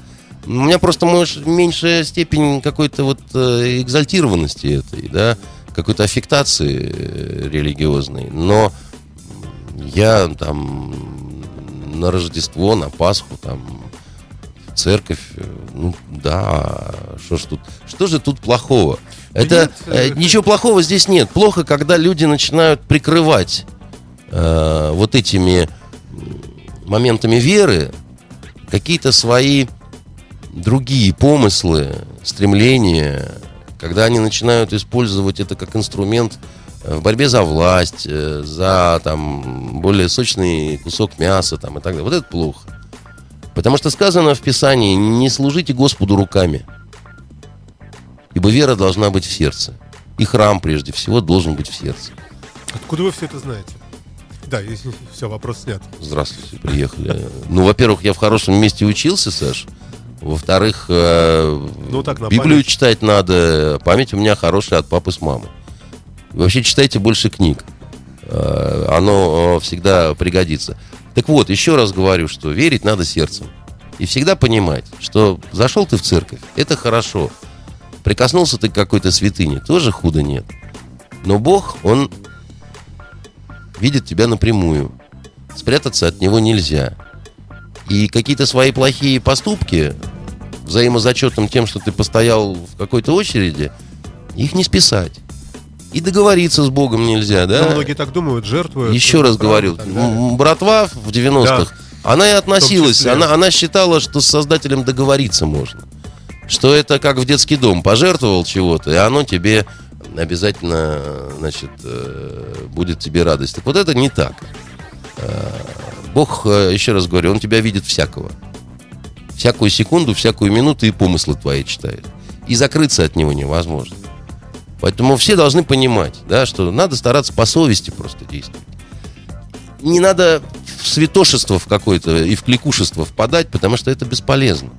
У меня просто, может, меньшая степень какой-то вот э, экзальтированности этой, да, какой-то аффектации э, религиозной. Но я там на Рождество, на Пасху, там, церковь, э, ну, да, что ж тут, что же тут плохого? Это, нет, э, э, ничего плохого здесь нет. Плохо, когда люди начинают прикрывать э, вот этими моментами веры какие-то свои другие помыслы, стремления, когда они начинают использовать это как инструмент в борьбе за власть, за там более сочный кусок мяса там, и так далее. Вот это плохо. Потому что сказано в Писании, не служите Господу руками, ибо вера должна быть в сердце. И храм, прежде всего, должен быть в сердце. Откуда вы все это знаете? Да, [LAUGHS] все, вопрос снят. Здравствуйте, приехали. Ну, во-первых, я в хорошем месте учился, Саш. Во-вторых, э, Ну, так, Библию память. читать надо. Память у меня хорошая от папы с мамой. Вообще читайте больше книг. Э, Оно э, всегда пригодится. Так вот, еще раз говорю, что верить надо сердцем. И всегда понимать, что зашел ты в церковь, это хорошо. Прикоснулся ты к какой-то святыне, тоже худа нет. Но Бог, Он видит тебя напрямую. Спрятаться от Него нельзя. И какие-то свои плохие поступки, взаимозачетом тем, что ты постоял в какой-то очереди, их не списать. И договориться с Богом нельзя, да? Ну, многие так думают, жертвуют. Еще раз говорю, братва в 90-х, она и относилась, она, она считала, что с создателем договориться можно. Что это как в детский дом, пожертвовал чего-то, и оно тебе обязательно, значит, э, будет тебе радость. Так вот это не так. Э, Бог, э, еще раз говорю, Он тебя видит всякого. Всякую секунду, всякую минуту и помыслы твои читает. И закрыться от него невозможно. Поэтому все должны понимать, да, что надо стараться по совести просто действовать. Не надо в святошество в какое-то и в кликушество впадать, потому что это бесполезно.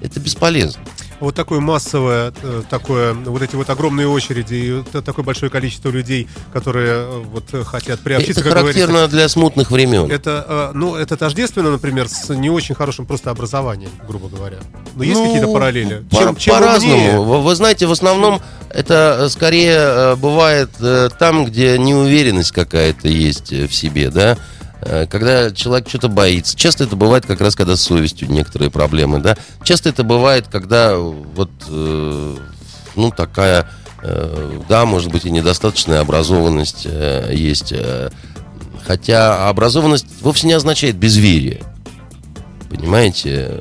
Это бесполезно. Вот такое массовое, э, такое, вот эти вот огромные очереди, и вот такое большое количество людей, которые э, вот э, хотят приобщиться, это как говорится. характерно для смутных времен. Это, ну, это тождественно, например, с не очень хорошим просто образованием, грубо говоря. Но есть Ну, какие-то параллели? по- Чем, чем по-разному. Вы, вы знаете, в основном это скорее бывает там, где неуверенность какая-то есть в себе, да. Э, Когда человек что-то боится. Часто это бывает как раз, когда с совестью некоторые проблемы, да. Часто это бывает, когда вот, э, ну, такая, э, да, может быть, и недостаточная образованность э, есть. э, Хотя образованность вовсе не означает безверие. Понимаете?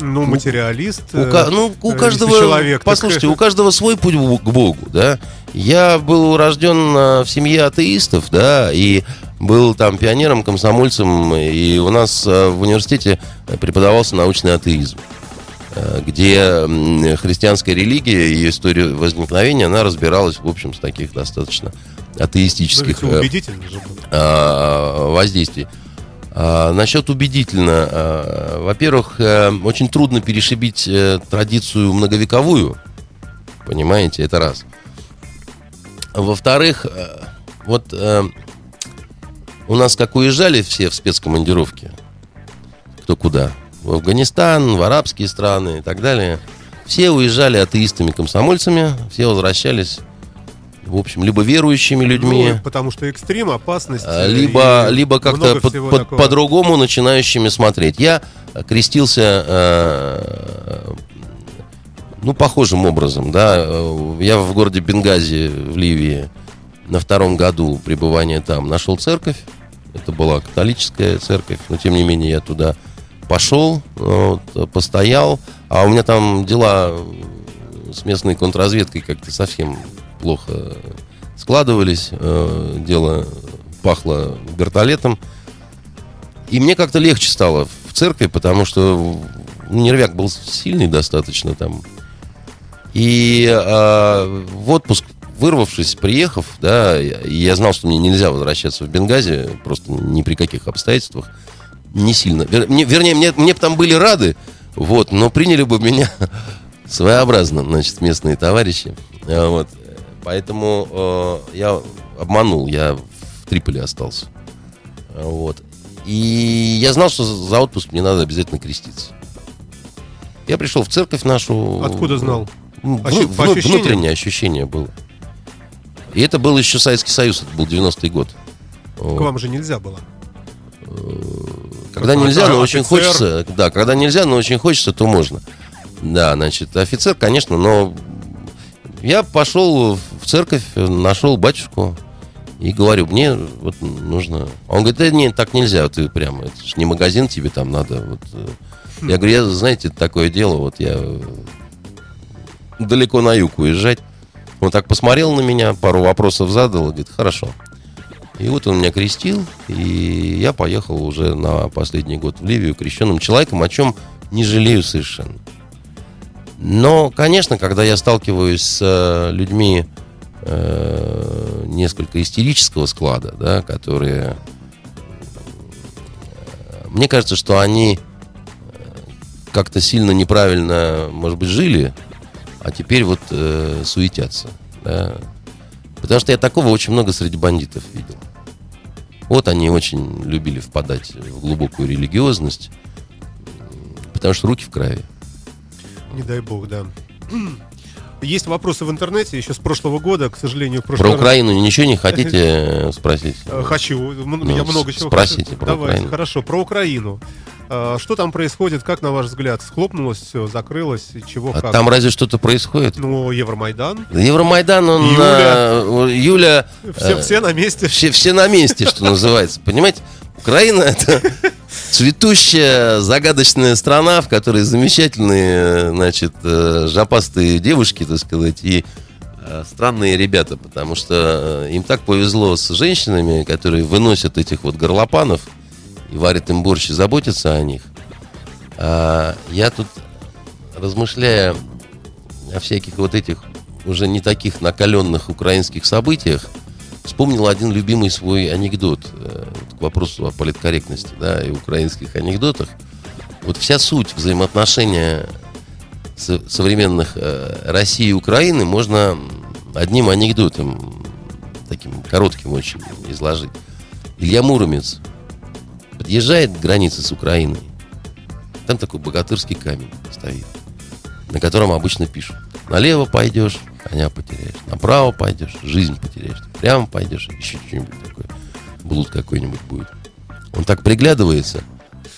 Ну, материалист. у, э, ну, у каждого, человек. так, послушайте, э, у каждого свой путь к Богу, да. Я был рожден в семье атеистов, да, и был там пионером, комсомольцем, и у нас э, в университете преподавался научный атеизм, э, где христианская религия и история возникновения, она разбиралась, в общем, с таких достаточно атеистических э, а, воздействий. А, насчет убедительно. а, во-первых, очень трудно перешибить традицию многовековую. Понимаете, это раз. Во-вторых, вот у нас как уезжали все в спецкомандировки, кто куда, в Афганистан, в арабские страны и так далее, все уезжали атеистами-комсомольцами, все возвращались, в общем, либо верующими людьми, Ну, потому что экстрим, опасность. а, э, либо, либо как-то под- такого. по-другому начинающими смотреть. Я крестился, э, ну, похожим образом, да. Э, Я в городе Бенгази в Ливии на втором году пребывания там нашел церковь. Это была католическая церковь, но тем не менее я туда пошел, вот, постоял, а у меня там дела с местной контрразведкой как-то совсем плохо складывались, э, дело пахло вертолетом. И мне как-то легче стало в церкви, потому что нервяк был сильный достаточно там. И э, в отпуск, вырвавшись, приехав, да, я знал, что мне нельзя возвращаться в Бенгази, просто ни при каких обстоятельствах, не сильно. Вер- мне- вернее, мне, мне бы там были рады, вот, но приняли бы меня [LAUGHS] своеобразно, значит, местные товарищи. А, Вот. Поэтому э, я обманул, я в Триполи остался. А, Вот. И я знал, что за отпуск мне надо обязательно креститься. Я пришел в церковь нашу. Откуда знал? Ну, Ощу- вну- по вну- ощущениям? внутреннее ощущение было. И это был еще Советский Союз, это был 90-й год. К вам же нельзя было. Когда нельзя, но офицер. очень хочется. Да, когда нельзя, но очень хочется, то можно. Да, значит, офицер, конечно, но я пошел в церковь, нашел батюшку и говорю, мне вот нужно. Он говорит, да нет, так нельзя, ты прямо, это же не магазин тебе там надо. Вот. э». Я говорю, я, знаете, такое дело, вот я далеко на юг уезжать. Он так посмотрел на меня, пару вопросов задал, говорит, хорошо. И вот он меня крестил, и я поехал уже на последний год в Ливию крещенным человеком, о чем не жалею совершенно. Но, конечно, когда я сталкиваюсь с э, людьми э, несколько истерического склада, да, которые... э, Мне кажется, что они э, как-то сильно неправильно, может быть, жили, а теперь вот э, суетятся. Да. Потому что я такого очень много среди бандитов видел. Вот они очень любили впадать в глубокую религиозность, потому что руки в крови. Не дай бог, да. Есть вопросы в интернете еще с прошлого года, к сожалению. в Про прошлый раз- Украину ничего не [LAUGHS] хотите э, спросить? Э, Хочу. Ну, Я много чего спросите хочу. про Давайте, Украину. хорошо. Про Украину. А, Что там происходит, как на ваш взгляд? Схлопнулось все, закрылось, чего, А как? там разве что-то происходит? Ну, Евромайдан. Евромайдан, он... Юля. э, Юля... Все, э, все на месте. все, все на месте, что называется. Понимаете, Украина это цветущая, загадочная страна, в которой замечательные, значит, э, жопастые девушки, так сказать, и э, странные ребята, потому что э, им так повезло с женщинами, которые выносят этих вот горлопанов и варят им борщ и заботятся о них. А я тут, размышляя о всяких вот этих уже не таких накаленных украинских событиях, вспомнил один любимый свой анекдот э, к вопросу о политкорректности, да, и украинских анекдотах. Вот вся суть взаимоотношения со- современных э, России и Украины можно одним анекдотом, таким коротким очень, изложить. Илья Муромец подъезжает к границе с Украиной. Там такой богатырский камень стоит, на котором обычно пишут. Налево пойдешь, коня потеряешь. Направо пойдешь, жизнь потеряешь. Прямо пойдешь, еще что-нибудь такое. Блуд какой-нибудь будет. Он так приглядывается,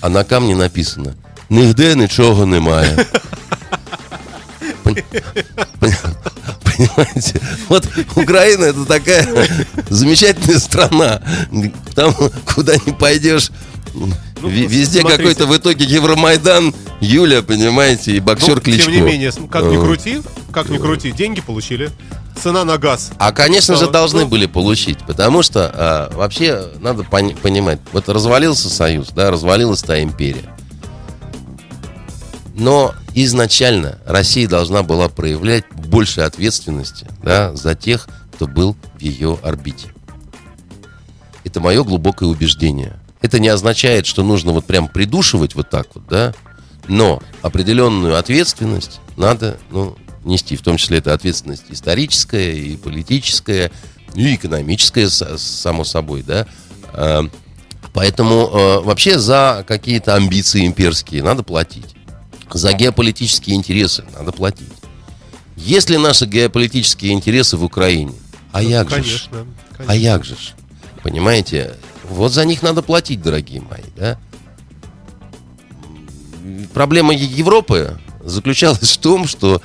а на камне написано «Нигде немає». Пон- пон- Понимаете? Вот Украина это такая замечательная страна. Там, куда не пойдешь, везде Ну, смотрите. какой-то в итоге Евромайдан, Юля, понимаете, и боксер Ну, Кличко. Тем не менее, как ни крути, как ни крути, деньги получили. Цена на газ. А, конечно же, должны ну- были получить, потому что а, вообще надо пони- понимать, вот развалился Союз, да, развалилась та империя. Но изначально Россия должна была проявлять больше ответственности да, за тех, кто был в ее орбите. Это мое глубокое убеждение. Это не означает, что нужно вот прям придушивать вот так вот, да, но определенную ответственность надо ну, нести, в том числе это ответственность историческая и политическая, и экономическая, само собой, да. А, Поэтому э, вообще за какие-то амбиции имперские надо платить. За геополитические интересы надо платить. Если наши геополитические интересы в Украине, а як же ж? Конечно. А конечно. як же? Понимаете? Вот за них надо платить, дорогие мои, да? Проблема Европы заключалась в том, что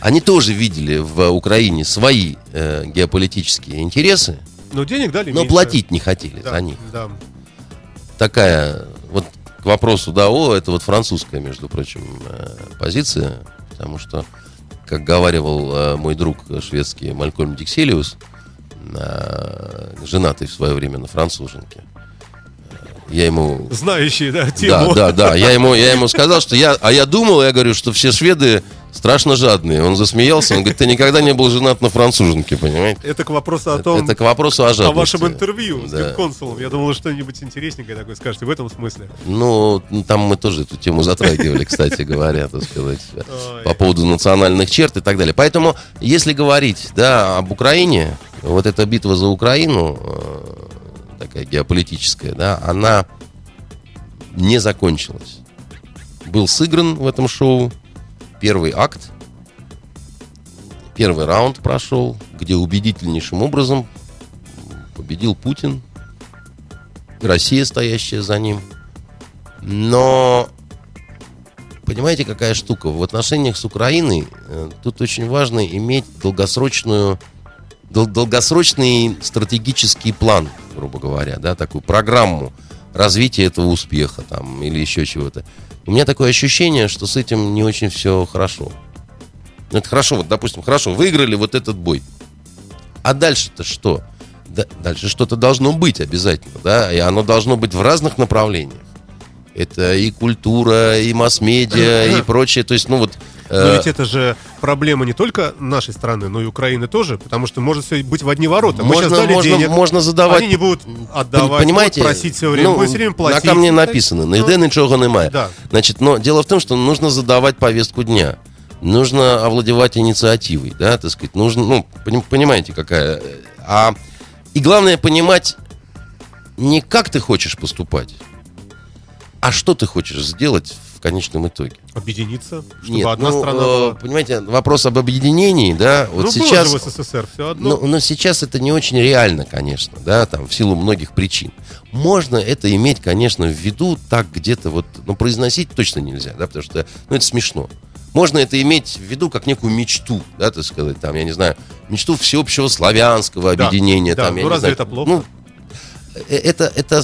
они тоже видели в Украине свои э, геополитические интересы, Но денег дали но меньше. платить не хотели Да, за них. Да. Такая, вот к вопросу, да, о, это вот французская, между прочим, э, позиция, потому что, как говаривал э, мой друг шведский Малькольм Дикселиус, э, женатый в свое время на француженке, э, я ему Знающие, да, да, тему. да, да. Я ему, я ему [LAUGHS] сказал, что я, а я думал, я говорю, что все шведы страшно жадные. Он засмеялся, он говорит, ты никогда не был женат на француженке, понимаете? Это к вопросу о том, Это к вопросу о о жадности. вашем интервью с Да. консулом. Я думал, что-нибудь интересненькое такое скажете в этом смысле. Ну, там мы тоже эту тему затрагивали, кстати говоря, так сказать, по поводу национальных черт и так далее. Поэтому, если говорить, да, об Украине, вот эта битва за Украину, э, такая геополитическая, да, она не закончилась. Был сыгран в этом шоу первый акт, первый раунд прошел, где убедительнейшим образом победил Путин, Россия, стоящая за ним. Но понимаете, какая штука? В отношениях с Украиной э, тут очень важно иметь долгосрочную дол- долгосрочный стратегический план, грубо говоря, да, такую программу развития этого успеха там или еще чего-то. У меня такое ощущение, что с этим не очень все хорошо. Ну, Это хорошо, вот, допустим, хорошо, выиграли вот этот бой. А дальше-то что? Да- дальше что-то должно быть обязательно, да, и оно должно быть в разных направлениях. Это и культура, и масс-медиа, и прочее. То есть, ну вот... Но э, ведь это же проблема не только нашей страны, но и Украины тоже, потому что может все быть в одни ворота. Мы можно, сейчас дали можно, денег, можно задавать... они не будут отдавать, Пон- Понимаете, будут просить все время, ну, будут все время платить. На камне написано, Ну, нигде ничего немає. Да. Значит, но дело в том, что нужно задавать повестку дня. Нужно овладевать инициативой, да, так сказать. Нужно, ну, поним- понимаете, какая... А, и главное понимать не как ты хочешь поступать, а что ты хочешь сделать конечном итоге? Объединиться, чтобы Нет, одна ну, страна э, была. понимаете, вопрос об объединении, да, вот ну, сейчас... было же в СССР все одно. Но, но сейчас это не очень реально, конечно, да, там, в силу многих причин. Можно это иметь, конечно, в виду так где-то вот, но произносить точно нельзя, да, потому что, ну, это смешно. Можно это иметь в виду как некую мечту, да, так сказать, там, я не знаю, мечту всеобщего славянского Да, объединения, да, там, я ну не разве знаю. это плохо? Ну, э, это, это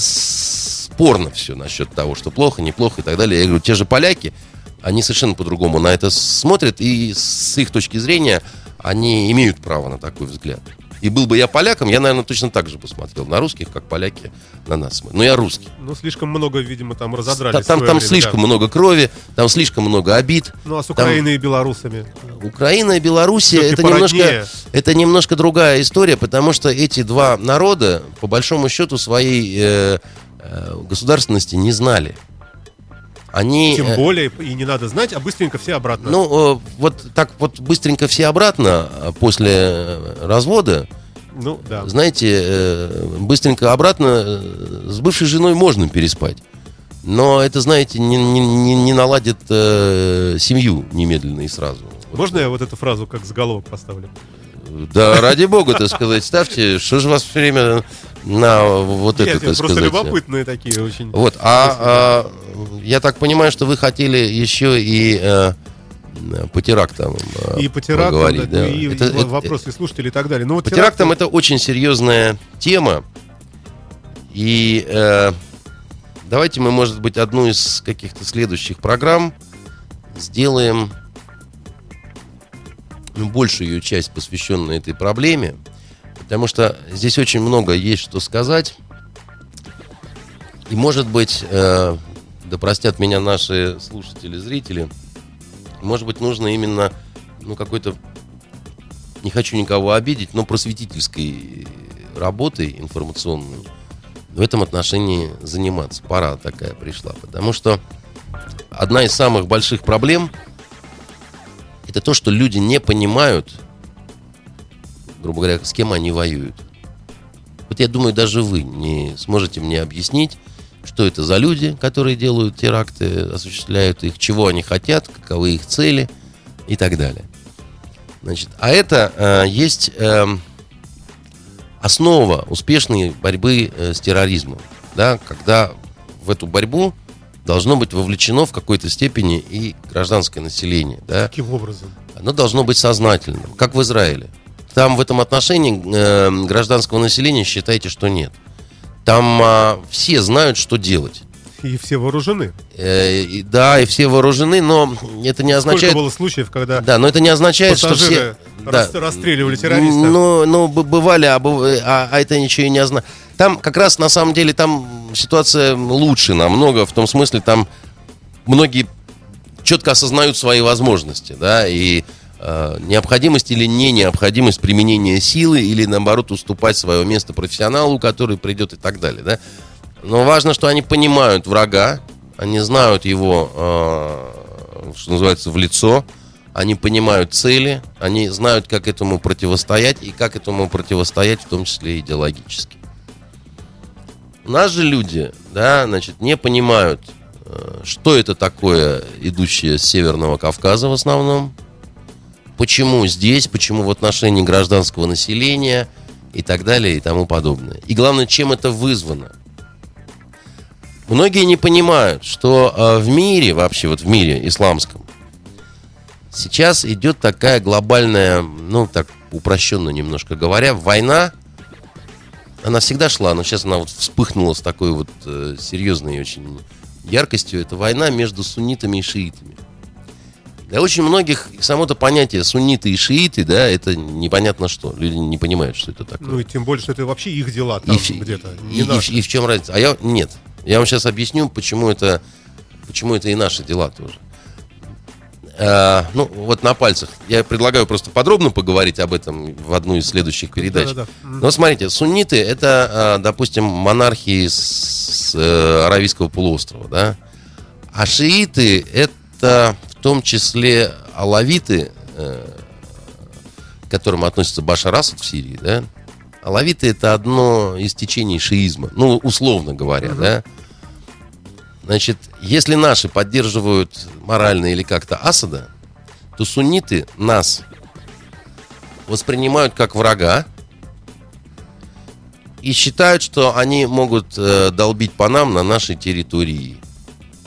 спорно все насчет того, что плохо, неплохо и так далее. Я говорю, те же поляки, они совершенно по-другому на это смотрят, и с их точки зрения они имеют право на такой взгляд. И был бы я поляком, я, наверное, точно так же бы смотрел на русских, как поляки на нас. Но я русский. Ну, слишком много, видимо, там разодрали. Та- в Там, там время, слишком да. много крови, там слишком много обид. Ну, а с там- Украиной и белорусами. Украина и Белоруссия это немножко, это немножко другая история, потому что эти два народа, по большому счету, своей э, государственности не знали. Они, Тем э, более, и не надо знать, а быстренько все обратно. ну, э, вот так вот быстренько все обратно э, после э, развода, Ну, да. знаете, э, быстренько обратно э, с бывшей женой можно переспать. Но это, знаете, не, не- не- не наладит э, семью немедленно и сразу. Можно я вот эту фразу как заголовок поставлю? Да, ради бога, так сказать, ставьте. Что же вас все время на вот Нет, это, так просто сказать. любопытные такие очень. Вот, а, а, я так понимаю, что вы хотели еще и э, по терактам э, И по терактам, поговорить, да, да. и, Это- и это- вопросы слушателей и так далее. Ну, вот По теракты- терактам это очень серьезная тема. И э, давайте мы, может быть, одну из каких-то следующих программ сделаем ну, большую ее часть, посвященную этой проблеме. Потому что здесь очень много есть что сказать. И, может быть, э, да простят меня наши слушатели, зрители, может быть, нужно именно ну, какой-то не хочу никого обидеть, но просветительской работой информационной в этом отношении заниматься. Пора такая пришла. Потому что одна из самых больших проблем это то, что люди не понимают, грубо говоря, с кем они воюют. Вот я думаю, даже вы не сможете мне объяснить, что это за люди, которые делают теракты, осуществляют их, чего они хотят, каковы их цели и так далее. Значит, а это э, есть эм, основа успешной борьбы э, с терроризмом, да, когда в эту борьбу должно быть вовлечено в какой-то степени и гражданское население, да, Каким образом? оно должно быть сознательным, как в Израиле. Там в этом отношении э, гражданского населения считайте, что нет. Там а, все знают, что делать. И все вооружены. Э, и- да, и все вооружены, но это не означает... Сколько было случаев, когда Да, но это не означает, что все... рас- расстреливали террористов? Ну, ну бывали, а, а- а это ничего и не означает. Там как раз на самом деле там ситуация лучше намного, в том смысле там многие четко осознают свои возможности, да, и э, необходимость или не необходимость применения силы, или наоборот уступать свое место профессионалу, который придет и так далее, да. Но важно, что они понимают врага, они знают его, э, что называется, в лицо, они понимают цели, они знают, как этому противостоять и как этому противостоять, в том числе идеологически. Же люди, да, значит, не понимают, э, что это такое, идущее с Северного Кавказа в основном, почему здесь, почему в отношении гражданского населения и так далее и тому подобное. И главное, чем это вызвано. Многие не понимают, что э, в мире, вообще вот в мире исламском, сейчас идет такая глобальная, ну так упрощенно немножко говоря, война. Она всегда шла, но сейчас она вот вспыхнула с такой вот э, серьезной очень яркостью. Это война между суннитами и шиитами. Для очень многих само-то понятие сунниты и шииты, да, это непонятно что. Люди не понимают, что это такое. Ну и тем более, что это вообще их дела там И где-то. И, и в- и в чем разница? А я нет. Я вам сейчас объясню, почему это, почему это и наши дела тоже. А, ну, вот на пальцах. Я предлагаю просто подробно поговорить об этом в одну из следующих передач. Да-да-да. Мгм. Но смотрите, сунниты это, а, допустим, монархии с, с, э, Аравийского полуострова, да. А шииты это в том числе алавиты, э, к которым относится Башар Асад в Сирии, да. Алавиты это одно из течений шиизма, ну, условно говоря, да. Значит, если наши поддерживают морально или как-то Асада, то сунниты нас воспринимают как врага и считают, что они могут э, долбить по нам на нашей территории.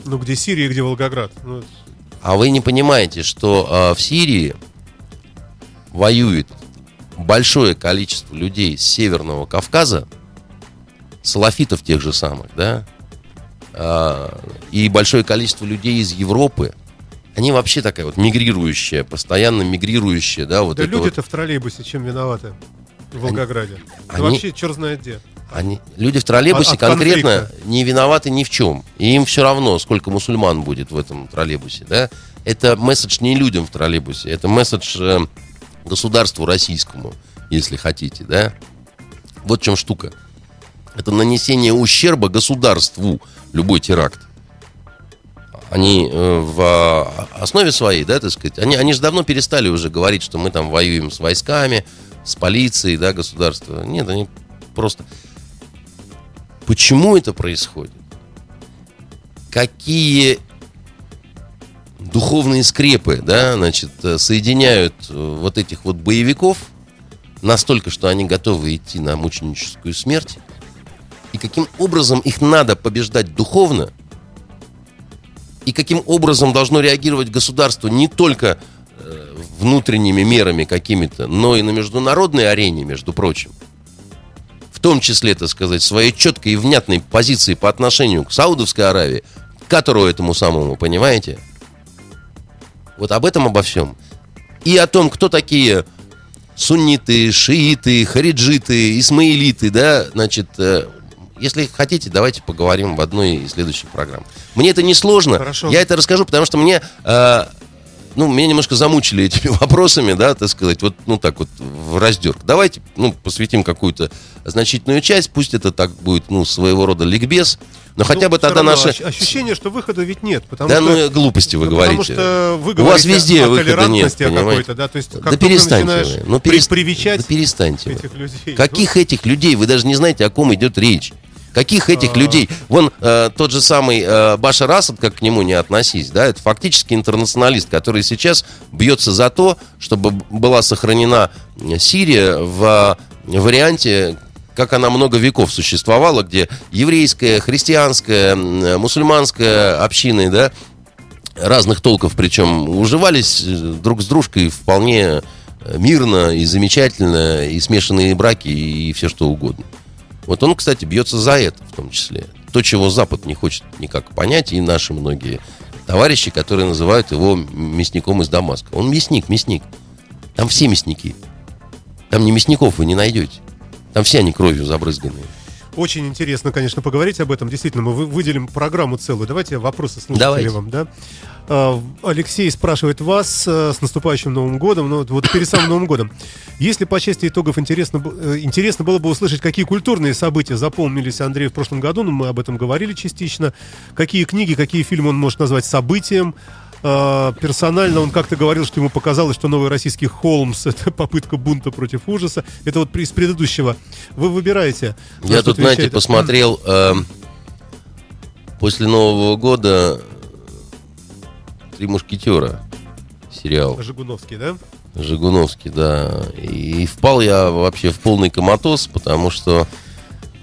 Ну, где Сирия, где Волгоград. Ну, это- А вы не понимаете, что э, в Сирии воюет большое количество людей с Северного Кавказа, салафитов тех же самых, да, А, и большое количество людей из Европы. Они вообще такая вот мигрирующая, постоянно мигрирующая, да, вот да это вот. люди-то в троллейбусе чем виноваты в Волгограде? Да они- вообще черт знает где. Они, люди в троллейбусе От- от конкретно конфликта. не виноваты ни в чем. И им все равно, сколько мусульман будет в этом троллейбусе. Да? Это месседж не людям в троллейбусе, это месседж э, государству российскому, если хотите. Да? Вот в чем штука. Это нанесение ущерба государству, любой теракт. Они э, в а, основе своей, да, так сказать, они, они же давно перестали уже говорить, что мы там воюем с войсками, с полицией, да, государства. Нет, они просто... Почему это происходит? Какие духовные скрепы, да, значит, э, соединяют э, вот этих вот боевиков настолько, что они готовы идти на мученическую смерть? И каким образом их надо побеждать духовно? И каким образом должно реагировать государство не только э, внутренними мерами какими-то, но и на международной арене, между прочим? В том числе, так сказать, своей четкой и внятной позиции по отношению к Саудовской Аравии, которую этому самому, понимаете? Вот об этом обо всем. И о том, кто такие сунниты, шииты, хариджиты, исмаилиты, да, значит, э, если хотите, давайте поговорим в одной из следующих программ. Мне это не сложно. Хорошо. Я это расскажу, потому что мне э, ну, меня немножко замучили этими [LAUGHS] вопросами, да, так сказать, вот, ну, так вот, в раздерг. Давайте, ну, посвятим какую-то значительную часть, пусть это так будет, ну, своего рода ликбез, но хотя Ну, бы всё тогда равно наши... ощ- Ощущение, что выхода ведь нет. Потому Да что, ну, глупости вы ну, говорите. Потому что вы У говорите вас везде о выхода нет, понимаете? да, то есть как да перестаньте вы. Ну, перест- привечать да перестаньте этих людей. Каких этих людей? Вы даже не знаете, о ком идет речь. Каких этих А. людей? Вон э, тот же самый э, Башар Асад, как к нему не относись, да, это фактически интернационалист, который сейчас бьется за то, чтобы была сохранена Сирия в э, варианте, как она много веков существовала, где еврейская, христианская, э, мусульманская общины, да, разных толков, причем уживались э, друг с дружкой вполне мирно и замечательно, и смешанные браки, и все что угодно. Вот он, кстати, бьется за это в том числе. То, чего Запад не хочет никак понять, и наши многие товарищи, которые называют его мясником из Дамаска. Он мясник, мясник. Там все мясники. Там не мясников вы не найдете. Там все они кровью забрызганные. Очень интересно, конечно, поговорить об этом. Действительно, мы вы- выделим программу целую. Давайте вопросы Давайте. вам, да? А, Алексей спрашивает вас э, с наступающим Новым годом, ну вот- перед самым Новым годом. Если по части итогов интересно, э, интересно было бы услышать, какие культурные события запомнились Андрею в прошлом году, ну мы об этом говорили частично. Какие книги, какие фильмы он может назвать событием. А, Персонально он как-то говорил, что ему показалось, что новый российский Холмс это попытка бунта против ужаса. Это вот из предыдущего. Вы выбираете. Я тут, знаете, отвечает. посмотрел э, после Нового года «Три мушкетера» сериал. Жигуновский, да? Жигуновский, да. И впал я вообще в полный коматоз, потому что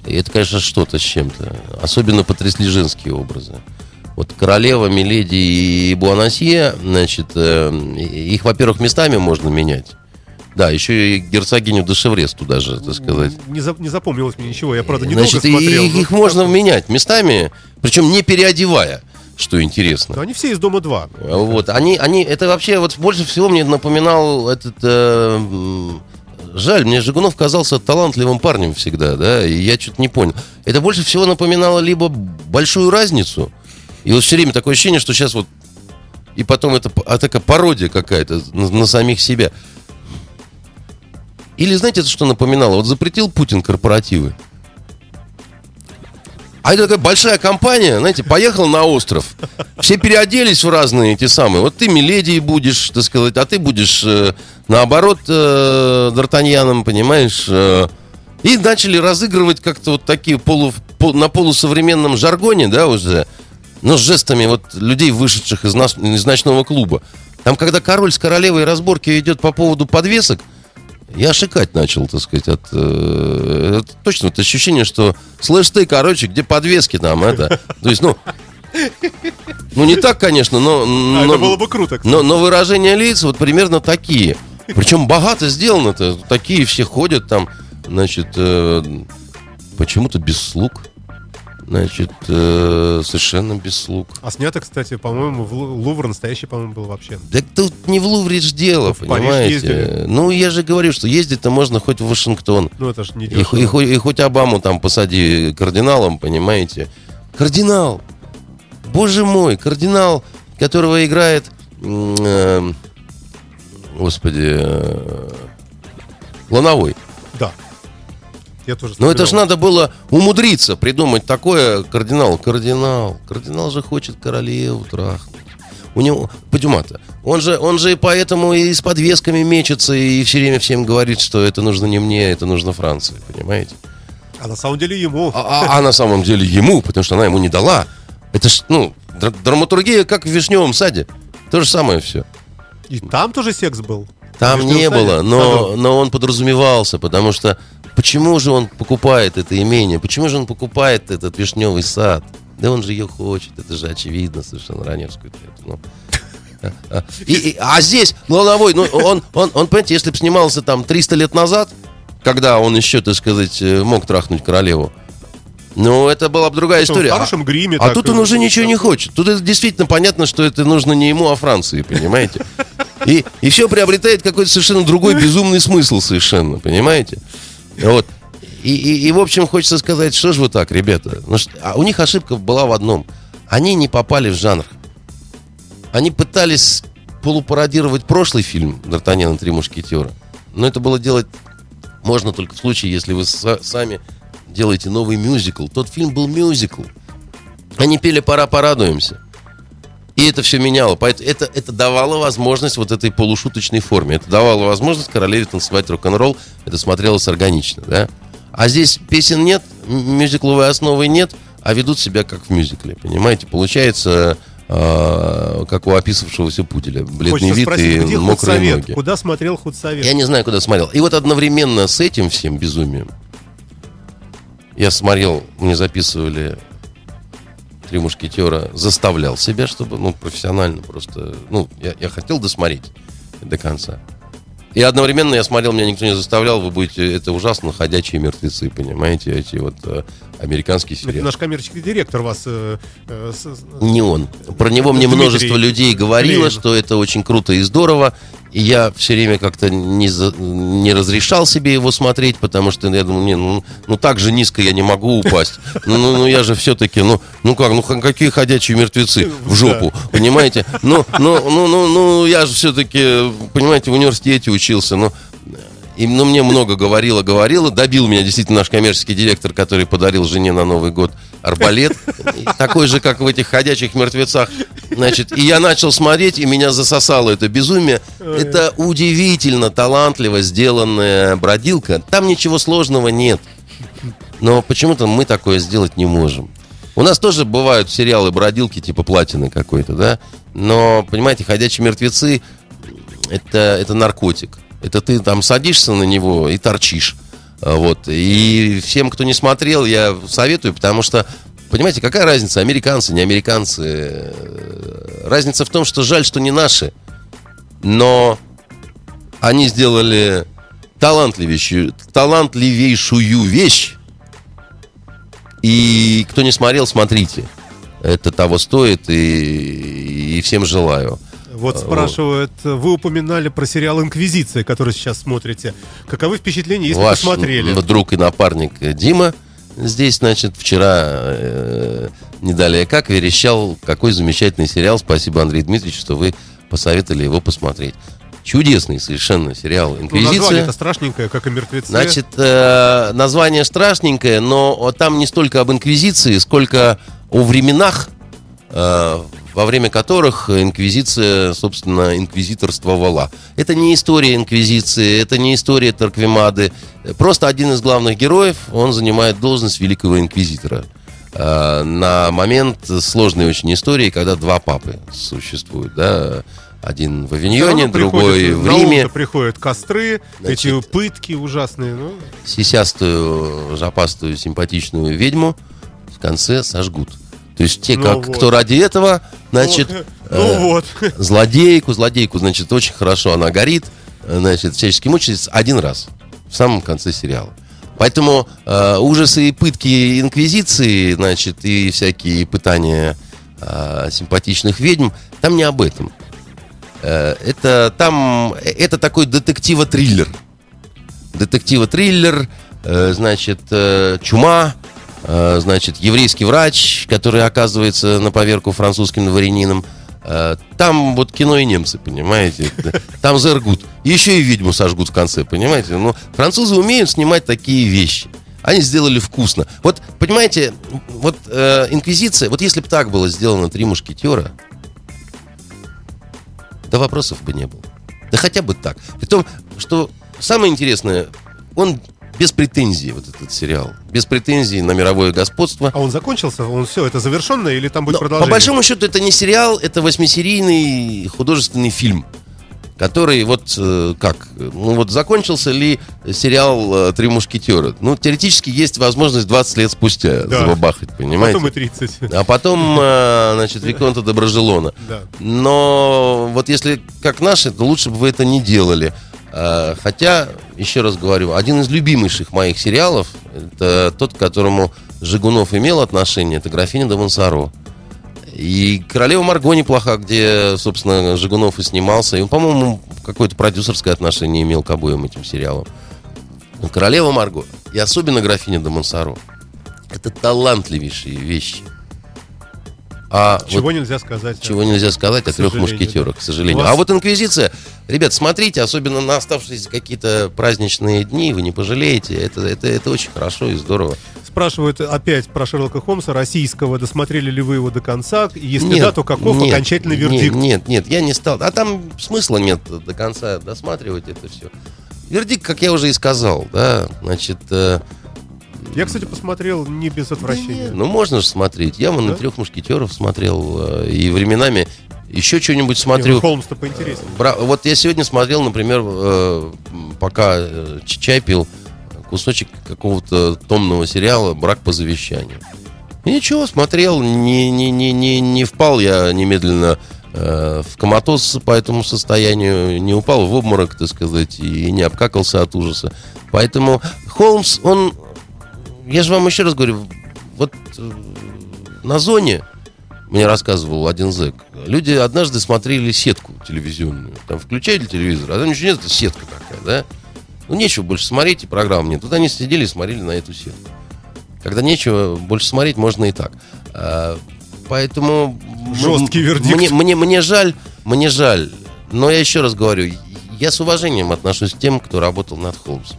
это, конечно, что-то с чем-то. Особенно потрясли женские образы. Вот королева, Миледи и Буанасье, значит, э, их, во-первых, местами можно менять. Да, еще и герцогиню де Шеврес туда же, так сказать. Не, за- не запомнилось мне ничего, я, правда, недолго Значит, и- смотрел. их, но- их можно менять местами, причем не переодевая, что интересно. Но они все из дома 2. Вот, они, они, это вообще вот больше всего мне напоминал этот, э, жаль, мне Жигунов казался талантливым парнем всегда, да, и я что-то не понял. Это больше всего напоминало либо большую разницу, и вот все время такое ощущение, что сейчас вот, и потом это а, такая пародия какая-то на, на самих себя. Или знаете, это что напоминало? Вот запретил Путин корпоративы. А это такая большая компания, знаете, поехал на остров. Все переоделись в разные эти самые. Вот ты Миледи будешь, так сказать, а ты будешь э, наоборот э, Д'Артаньяном, понимаешь? э. и начали разыгрывать как-то вот такие полу, пол- на полусовременном жаргоне, да, уже. Но с жестами вот людей, вышедших из, нас, из ночного клуба. Там, когда король с королевой разборки идет по поводу подвесок, я шикать начал, так сказать, от... Э, это точно вот ощущение, что слышь ты, короче, где подвески там, это... То есть, ну... Ну, не так, конечно, но... А но это было бы круто. кстати. но, но выражения лиц вот примерно такие. Причем богато сделано-то. Такие все ходят там, значит, э, почему-то без слуг. Значит, э, совершенно без слуг. А снято, кстати, по-моему, в Лу- Лувр настоящий, по-моему, был вообще. Да тут не в Лувре ж дело, Ну, понимаете? Ну, я же говорю, что ездить-то можно хоть в Вашингтон. Ну, это ж не И, и хо- и хоть Обаму там посади кардиналом, понимаете? Кардинал! Боже мой, кардинал, которого играет... э, господи... э, Лановой. Я тоже Ну это ж вспоминал. надо было умудриться придумать такое кардинал. Кардинал. Кардинал же хочет королеву трахнуть. У него, Падюмата, он же, он же и поэтому и с подвесками мечется, и все время всем говорит, что это нужно не мне, это нужно Франции, понимаете? А на самом деле ему. А, а- а на самом деле ему, потому что она ему не дала. Это ж, ну, др- драматургия, как в вишневом саде. То же самое все. И там тоже секс был. Там не было, но, но он подразумевался, потому что почему же он покупает это имение? Почему же он покупает этот вишневый сад? Да он же ее хочет, это же очевидно совершенно раневскую. Ну. А, а. И- и- а здесь Лановой, ну он, он, он, понимаете, если бы снимался там 300 лет назад, когда он еще, так сказать, э, мог трахнуть королеву, ну, это была бы другая в история. А- хорошем гриме. а так, тут он уже ничего не хочет. Тут это действительно понятно, что это нужно не ему, а Франции, понимаете? И, и все приобретает какой-то совершенно другой безумный смысл совершенно, понимаете? Вот. И, и, и, в общем, хочется сказать, что же вы так, ребята? Ну, что- а у них ошибка была в одном. Они не попали в жанр. Они пытались полупародировать прошлый фильм «Д'Артаньян и три мушкетера». Но это было делать можно только в случае, если вы са- сами делаете новый мюзикл. Тот фильм был мюзикл. Они пели «Пора порадуемся». И это все меняло. Поэтому это, это давало возможность вот этой полушуточной форме. Это давало возможность королеве танцевать рок-н-ролл. Это смотрелось органично, да? А здесь песен нет, мюзикловой основы нет, а ведут себя как в мюзикле. Понимаете? Получается, э, как у описавшегося пуделя. Бледный Хочется вид спросить, и где мокрые худсовет? ноги. Куда смотрел худсовет? Я не знаю, куда смотрел. И вот одновременно с этим всем безумием я смотрел, мне записывали три мушкетера, заставлял себя, чтобы, ну, профессионально просто, ну, я, я хотел досмотреть до конца. И одновременно я смотрел, меня никто не заставлял, вы будете, это ужасно, ходячие мертвецы, понимаете, эти вот э, сериалы. наш коммерческий директор вас... э, э, с- Не он. Про него мне Дмитрий множество людей говорило, Левин. что это очень круто и здорово. И я все время как-то не, за- не разрешал себе его смотреть, потому что я думаю, не, ну, ну так же низко я не могу упасть. Ну, ну, ну я же все-таки, ну, ну как, ну какие ходячие мертвецы в жопу, понимаете? Ну, ну, ну, ну, ну я же все-таки, понимаете, в университете учился, ну, и ну, мне много говорила, говорила. Добил меня действительно наш коммерческий директор, который подарил жене на Новый год арбалет. Такой же, как в этих ходячих мертвецах. Значит, и я начал смотреть, и меня засосало это безумие. Это удивительно талантливо сделанная бродилка. Там ничего сложного нет. Но почему-то мы такое сделать не можем. У нас тоже бывают сериалы бродилки типа платины какой-то, да? Но, понимаете, ходячие мертвецы это, это наркотик. Это ты там садишься на него и торчишь. А, Вот. И всем, кто не смотрел, я советую, потому что, понимаете, какая разница, американцы, не американцы? Э, Разница в том, что жаль, что не наши. Но они сделали талантливейшую, талантливейшую вещь. И кто не смотрел, смотрите. Это того стоит, и, и всем желаю. Вот спрашивают, вы упоминали про сериал «Инквизиция», который сейчас смотрите. Каковы впечатления, если Ваш посмотрели? друг и напарник э, Дима здесь, значит, вчера, э, не далее как, верещал, какой замечательный сериал. Спасибо, Андрей Дмитриевич, что вы посоветовали его посмотреть. Чудесный совершенно сериал Ну, «Инквизиция». название-то страшненькое, как и «Мертвецы». Значит, э, название страшненькое, но там не столько об инквизиции, сколько о временах, э, во время которых инквизиция, собственно, инквизиторствовала. Это не история инквизиции, это не история Торквемады. Просто один из главных героев, он занимает должность великого инквизитора. э, на момент сложной очень истории, когда два папы существуют, да, один в Авиньоне, другой в Риме. приходят костры, эти Значит, пытки ужасные. Ну, сисястую, жопастую, симпатичную ведьму в конце сожгут. То есть те, Ну как, вот. кто ради этого, значит, ну, э, ну вот. [LAUGHS] злодейку, злодейку, значит, очень хорошо она горит, э, значит, всячески мучается один раз, в самом конце сериала. Поэтому э, ужасы и пытки инквизиции, значит, и всякие пытания э, симпатичных ведьм, там не об этом. Э, это там, э, это такой детективо-триллер. Детективо-триллер, э, значит, э, чума, значит, еврейский врач, который оказывается на поверку французским дворянином. Э, Там вот кино и немцы, понимаете? [LAUGHS] Там зергут. Еще и ведьму сожгут в конце, понимаете? Ну, французы умеют снимать такие вещи. Они сделали вкусно. Вот, понимаете, вот э, Инквизиция, вот если бы так было сделано «Три мушкетера», да вопросов бы не было. Да хотя бы так. При том, что самое интересное, он без претензий, вот этот сериал. Без претензий на мировое господство. А он закончился? Он все, это завершенно или там будет Но, по продолжение? большому счету это не сериал, это восьмисерийный художественный фильм, который вот э, как, ну вот закончился ли сериал э, «Три мушкетера»? Ну, теоретически есть возможность 20 лет спустя Да. забабахать, понимаете? Потом и 30. А потом, э, значит, Виконта Доброжелона. Да. Но вот если как наши, то лучше бы вы это не делали. Э, Хотя, еще раз говорю, один из любимейших моих сериалов, это тот, к которому Жигунов имел отношение, это «Графиня де Монсоро». И «Королева Марго» неплоха, где, собственно, Жигунов и снимался. И он, по-моему, какое-то продюсерское отношение имел к обоим этим сериалам. «Королева Марго» и особенно «Графиня де Монсоро» это талантливейшие вещи. А вот- Чего нельзя сказать. чего нельзя сказать о трех мушкетерах, к сожалению. У вас- А вот Инквизиция, ребят, смотрите, особенно на оставшиеся какие-то праздничные дни, вы не пожалеете. Это, это, это очень хорошо и здорово. Спрашивают опять про Шерлока Холмса российского. Досмотрели ли вы его до конца? Если Нет, да, то каков нет, окончательный нет, вердикт? Нет, нет, я не стал. А там смысла нет до конца досматривать это все. Вердикт, как я уже и сказал, да, значит, э, Я, кстати, посмотрел не без отвращения. ну можно же смотреть. Я вон Да? на трех мушкетеров смотрел, э, и временами еще что-нибудь Не, смотрю. ну, Холмс-то поинтереснее. Бра- Вот я сегодня смотрел, например, э, пока э, чай пил, кусочек какого-то томного сериала «Брак по завещанию». И ничего, смотрел, не, не, не, не, не впал я немедленно э, в коматоз по этому состоянию, не упал в обморок, так сказать, и не обкакался от ужаса. Поэтому Холмс, он, я же вам еще раз говорю, вот э, на зоне, мне рассказывал один зэк, люди однажды смотрели сетку телевизионную. Там включали телевизор, а там ничего нет, это сетка такая, да? Ну, нечего больше смотреть, и программ нет. Тут они сидели и смотрели на эту сетку. Когда нечего больше смотреть, можно и так. А, поэтому... Жесткий вердикт. Мне, мне, мне жаль, мне жаль. Но я еще раз говорю, я с уважением отношусь к тем, кто работал над Холмсом.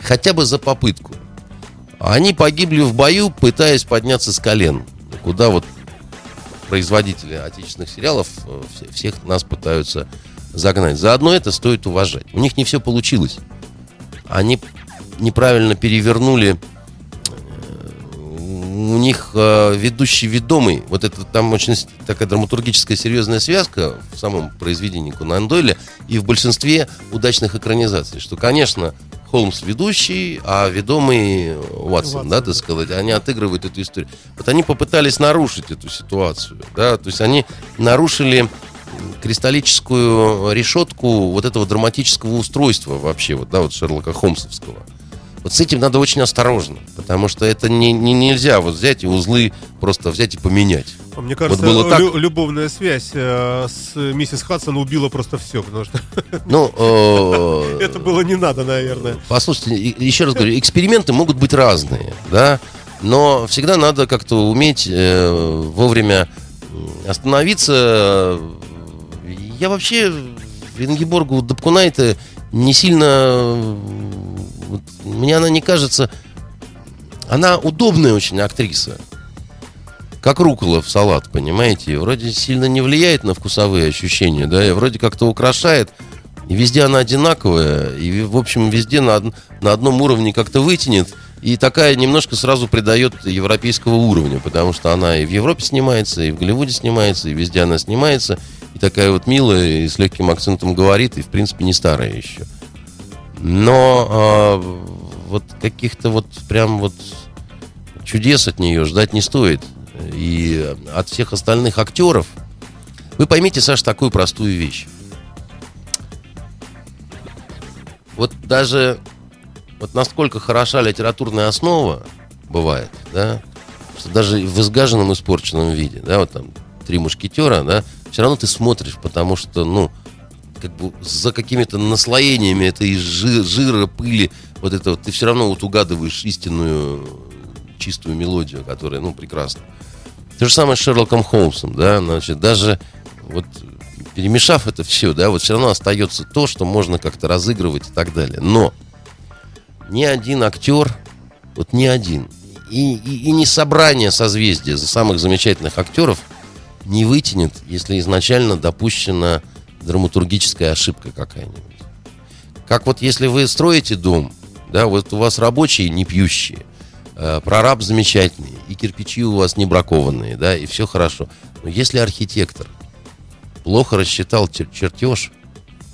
Хотя бы за попытку. Они погибли в бою, пытаясь подняться с колен. Куда вот производители отечественных сериалов э, все- всех нас пытаются загнать. Заодно это стоит уважать. У них не все получилось. Они неправильно перевернули э, у них э, ведущий ведомый, вот это там очень такая драматургическая серьезная связка в самом произведении Конан Дойля и в большинстве удачных экранизаций, что, конечно, Холмс ведущий, а ведомый Уотсон, Ватсон, да. так сказать, они отыгрывают эту историю. Вот они попытались нарушить эту ситуацию, да, то есть они нарушили кристаллическую решетку вот этого драматического устройства вообще, вот, да, вот Шерлока Холмсовского. Вот с этим надо очень осторожно, потому что это не, не- нельзя вот взять и узлы просто взять и поменять. А Мне кажется, было так. лю- любовная связь э, с миссис Хадсон убила просто все, потому что [LAUGHS] Ну, э, это было не надо, наверное. Послушайте, еще раз говорю, эксперименты могут быть разные, да, но всегда надо как-то уметь э, вовремя остановиться. Я вообще Ингеборгу Дапкунайте не сильно... вот мне она не кажется... Она удобная очень актриса. Как рукола в салат, понимаете? Вроде сильно не влияет на вкусовые ощущения, да, и вроде как-то украшает. И везде она одинаковая, и, в общем, везде на, од- на одном уровне как-то вытянет И такая немножко сразу придает европейского уровня, потому что она и в Европе снимается, и в Голливуде снимается, и везде она снимается. И такая вот милая, и с легким акцентом говорит, и в принципе не старая еще. Но а, вот каких-то вот прям вот чудес от нее ждать не стоит. И от всех остальных актеров вы поймите, Саша, такую простую вещь. Вот даже вот насколько хороша литературная основа бывает, да, что даже в изгаженном, испорченном виде, да, вот там три мушкетера, да, все равно ты смотришь, потому что, ну, как бы за какими-то наслоениями этой жи- жира, пыли, вот это вот, ты все равно вот угадываешь истинную чистую мелодию, которая, ну, прекрасна. То же самое с Шерлоком Холмсом, да, значит, даже вот перемешав это все, да, вот все равно остается то, что можно как-то разыгрывать и так далее. Но ни один актер, вот ни один, и, и, и не собрание созвездия самых замечательных актеров не вытянет, если изначально допущена драматургическая ошибка какая-нибудь. Как вот если вы строите дом, да, вот у вас рабочие не пьющие, прораб замечательный, и кирпичи у вас не бракованные, да, и все хорошо. Но если архитектор плохо рассчитал чер- чертеж,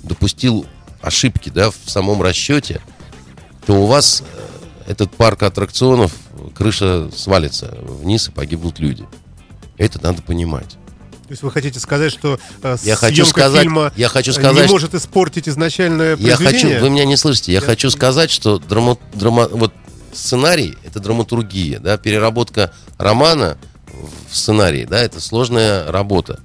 допустил ошибки, да, в самом расчете, то у вас э, этот парк аттракционов, крыша свалится вниз и погибнут люди. Это надо понимать. То есть вы хотите сказать, что э, Я хочу сказать- фильма я хочу э, сказать, не может испортить изначальное Я произведение? хочу, вы меня не слышите, я Я- хочу сказать, что драма, драма- вот сценарий это драматургия, да, переработка романа в сценарий, да, это сложная работа.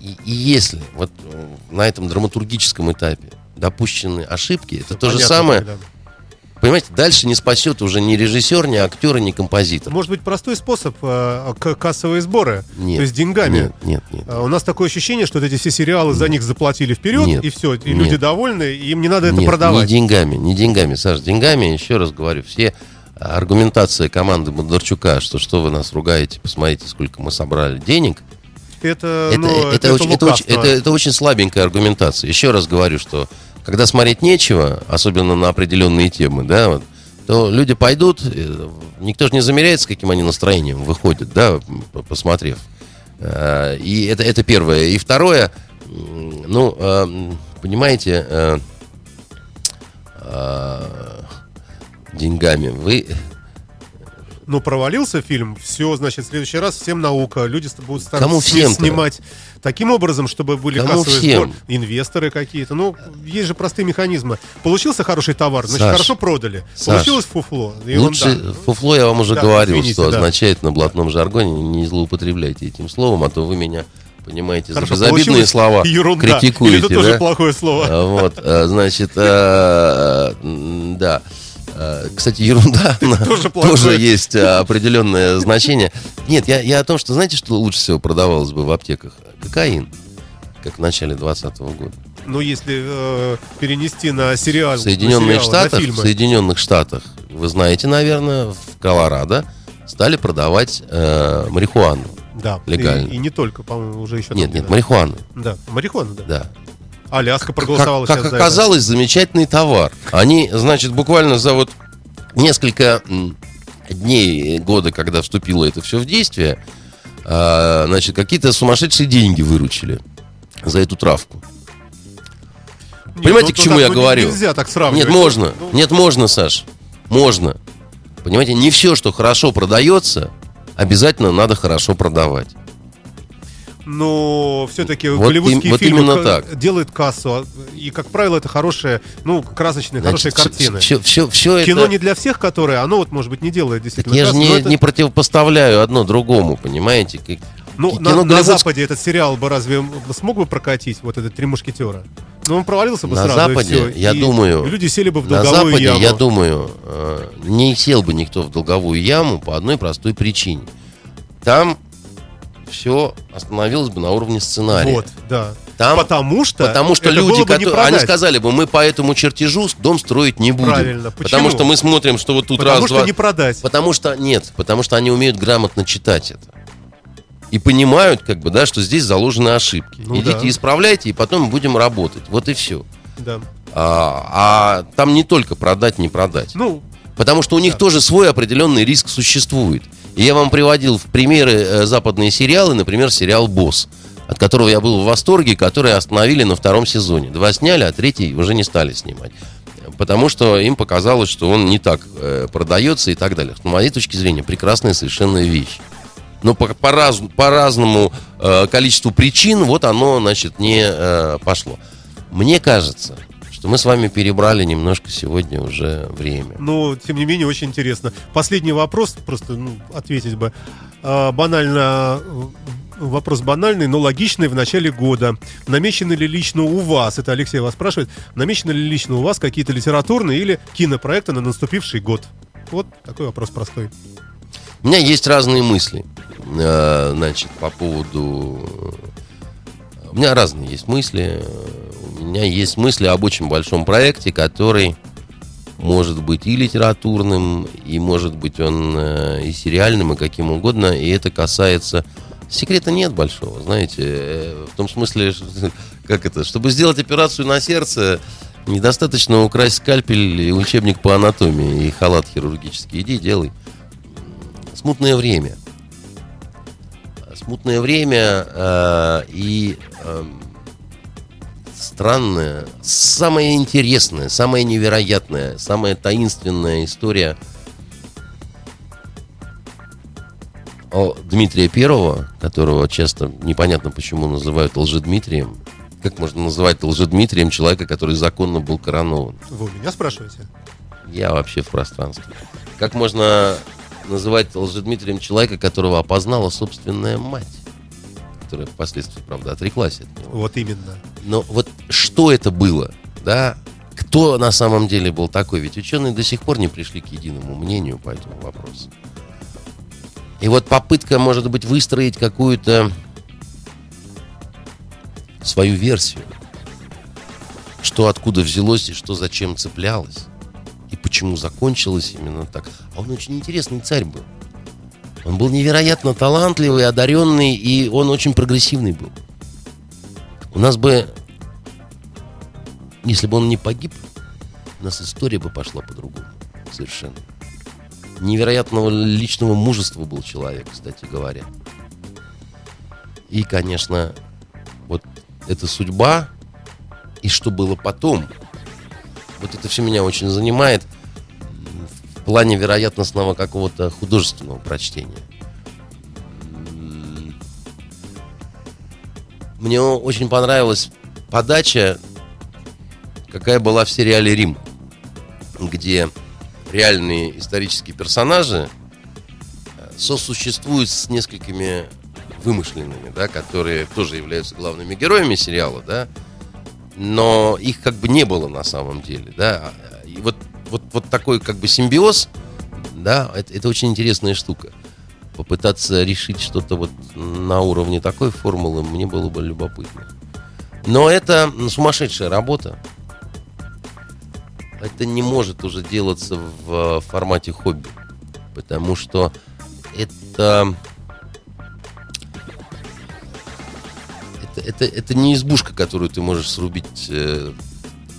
И, и если вот э, на этом драматургическом этапе допущены ошибки, это то же Понятно самое, тогда. Понимаете, дальше не спасет уже ни режиссер, ни актер, ни композитор. Может быть, простой способ э, к- кассовые сборы, Нет. то есть деньгами. Нет, нет, нет. А У нас такое ощущение, что вот эти все сериалы за них заплатили вперед, Нет. и все, и Нет. люди довольны, и им не надо это продавать. не деньгами, не деньгами, Саш, деньгами, еще раз говорю, все аргументация команды Бондарчука, что что вы нас ругаете, посмотрите, сколько мы собрали денег, Это, это, ну, это, очень, это, очень, лукавство. это, это очень слабенькая аргументация. Еще раз говорю, что когда смотреть нечего, особенно на определенные темы, да, вот, то люди пойдут, никто же не замеряет, с каким они настроением выходят, да, посмотрев. Э, И это, это первое. И второе, ну, э, понимаете, э, деньгами вы Ну, провалился фильм, все, значит, в следующий раз всем наука. Люди будут стараться Кому снимать таким образом, чтобы были Кому кассовые всем? сборы, инвесторы какие-то. Ну, есть же простые механизмы. Получился хороший товар, значит, Саш, хорошо продали. Саш, Получилось фуфло. ерунда. Лучше фуфло я вам уже Да, говорил, извините, что да. означает на блатном жаргоне. Не злоупотребляйте этим словом, а то вы меня, понимаете, за Хорошо, безобидные получилось слова ерунда. Или критикуете. это тоже да? плохое слово. А, Вот, а, значит, а, да. А, Кстати, ерунда [LAUGHS] Тоже тоже [LAUGHS] есть а, определенное значение. Нет, я, я о том, что знаете, что лучше всего продавалось бы в аптеках? Кокаин, как в начале 20 года. Ну, если э, перенести на сериал, В Соединенных на сериалы, Штатах, на в. Соединенных Штатах, вы знаете, наверное, в Колорадо стали продавать э, марихуану. Да, легально. И, и не только, по-моему, уже еще Нет, там нет, где-то. марихуану, Да, марихуана, да. да. Аляска Как, проголосовала как сейчас за оказалось, замечательный товар. Они, значит, буквально за вот несколько дней года, когда вступило это все в действие, а, значит, какие-то сумасшедшие деньги выручили за эту травку. это. Нет, Понимаете, ну, к чему так, я ну, говорю? Нельзя так сравнивать. Нет, можно. Ну, Нет, можно, Саш. Можно. Понимаете, не все, что хорошо продается, обязательно надо хорошо продавать. Но все-таки Вот голливудские им- вот фильмы ка- так. делают кассу. а- И, как правило, это хорошие, ну, красочные, хорошие картины. Все, все, все это... Кино не для всех, которые, оно вот, может быть, не делает Так действительно я же кассу, не, это- не противопоставляю одно другому, понимаете? Как- Ну, кино на, на Западе этот сериал бы разве смог бы прокатить, вот этот «Три мушкетера»? Ну, он провалился бы На сразу, и Западе, всё. я И думаю, люди сели бы в На долговую Западе, яму. я думаю, э, не сел бы никто в долговую яму по одной простой причине. Там все остановилось бы на уровне сценария. Вот, да. Там, потому что, потому что люди, которые, они сказали бы, мы по этому чертежу дом строить не будем. Правильно. Потому Почему? что мы смотрим, что вот тут Потому раз, что два... не продать. Потому что нет, потому что они умеют грамотно читать это. И понимают, как бы, да, что здесь заложены ошибки. Ну Идите да. исправляйте, и потом будем работать. Вот и все. Да. А, а там не только продать, не продать. Ну, Потому что у них тоже свой определенный риск существует. Я вам приводил в примеры э, западные сериалы, например, сериал «Босс», от которого я был в восторге, который остановили на втором сезоне. Два сняли, а третий уже не стали снимать. Потому что им показалось, что он не так э, продается и так далее. С моей точки зрения, прекрасная совершенно вещь. Но по, по, раз, по разному э, количеству причин вот оно, значит, не э, пошло. Мне кажется, что мы с вами перебрали немножко сегодня уже время. Но, тем не менее, очень интересно. Последний вопрос, просто ну, ответить бы. А, банально, э, вопрос банальный, но логичный в начале года. Намечены ли лично у вас, это Алексей вас спрашивает, намечены ли лично у вас какие-то литературные или кинопроекты на наступивший год? Вот такой вопрос простой. У меня есть разные мысли, э, значит, по поводу... У меня разные есть мысли. У меня есть мысли об очень большом проекте, который может быть и литературным, и может быть он э, и сериальным, и каким угодно. И это касается Секрета нет большого, знаете, э, в том смысле, [LAUGHS] как это, чтобы сделать операцию на сердце, недостаточно украсть скальпель и учебник по анатомии и халат хирургический. Иди, делай. Смутное время. Смутное время э, и э, странная, самая интересная, самая невероятная, самая таинственная история – о Дмитрия Первого, которого часто непонятно почему называют Лжедмитрием. Как можно называть Лжедмитрием человека, который законно был коронован? Вы меня спрашиваете? Я вообще в пространстве. Как можно называть Лжедмитрием человека, которого опознала собственная мать? Которая впоследствии, правда, отреклась от него. Вот именно. Но вот что это было, да? Кто на самом деле был такой? Ведь ученые до сих пор не пришли к единому мнению по этому вопросу. И вот попытка, может быть, выстроить какую-то свою версию, что откуда взялось и что зачем цеплялось, и почему закончилось именно так. А он очень интересный царь был. Он был невероятно талантливый, одаренный, и он очень прогрессивный был. У нас бы, если бы он не погиб, у нас история бы пошла по-другому. Совершенно невероятного личного мужества был человек, кстати говоря. И, конечно, вот эта судьба и что было потом, вот это все меня очень занимает в плане вероятностного какого-то художественного прочтения. Мне очень понравилась подача, какая была в сериале «Рим», где реальные исторические персонажи э, сосуществуют с несколькими вымышленными, да, которые тоже являются главными героями сериала, да, но их как бы не было на самом деле, да. И вот, вот, вот такой как бы симбиоз, да, это, это очень интересная штука. Попытаться решить что-то вот на уровне такой формулы мне было бы любопытно. Но это сумасшедшая работа это не может уже делаться в формате хобби. Потому что это... Это, это, не избушка, которую ты можешь срубить э,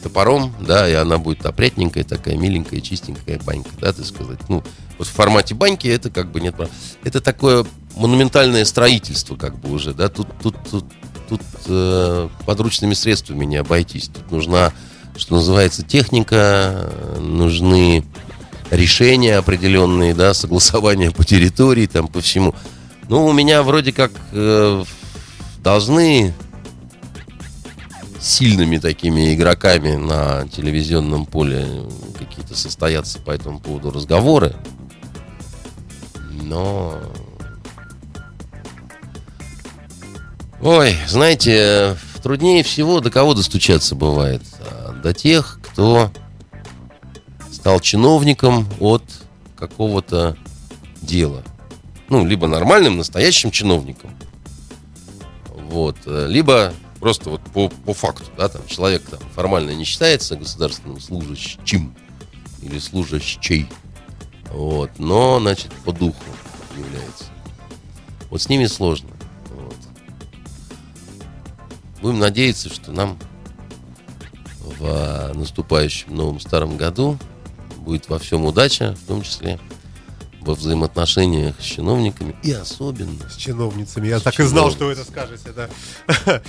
топором, да, и она будет опрятненькая, такая миленькая, чистенькая банька, да, ты сказать. Ну, вот в формате баньки это как бы нет. Это такое монументальное строительство, как бы уже, да. Тут, тут, тут, тут э, подручными средствами не обойтись. Тут нужна что называется, техника, нужны решения определенные, да, [LAUGHS] согласования по территории, там, по всему. Ну, у меня вроде как э, должны сильными такими игроками на телевизионном поле какие-то состояться по этому поводу разговоры. Но... Ой, знаете, труднее всего до кого достучаться бывает до тех, кто стал чиновником от какого-то дела. Ну, либо нормальным, настоящим чиновником. Вот. Либо просто вот по, по факту, да, там человек там формально не считается государственным служащим или служащей. Вот. Но, значит, по духу является. Вот с ними сложно. Вот. Будем надеяться, что нам в наступающем новом старом году будет во всем удача, в том числе во взаимоотношениях с чиновниками и особенно С чиновницами. Я С так и знал, что вы это скажете, да.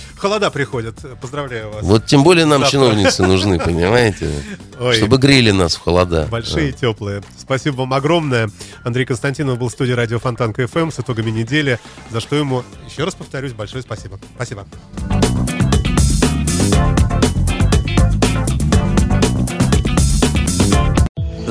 [LAUGHS] Холода приходят. Поздравляю вас. Вот тем более нам Завтра. чиновницы нужны, [LAUGHS] понимаете? Ой. Чтобы грели нас в холода. Большие и теплые. Спасибо вам огромное. Андрей Константинов был в студии радио Фонтанка ФМ с итогами недели, за что ему, еще раз повторюсь, большое спасибо. Спасибо.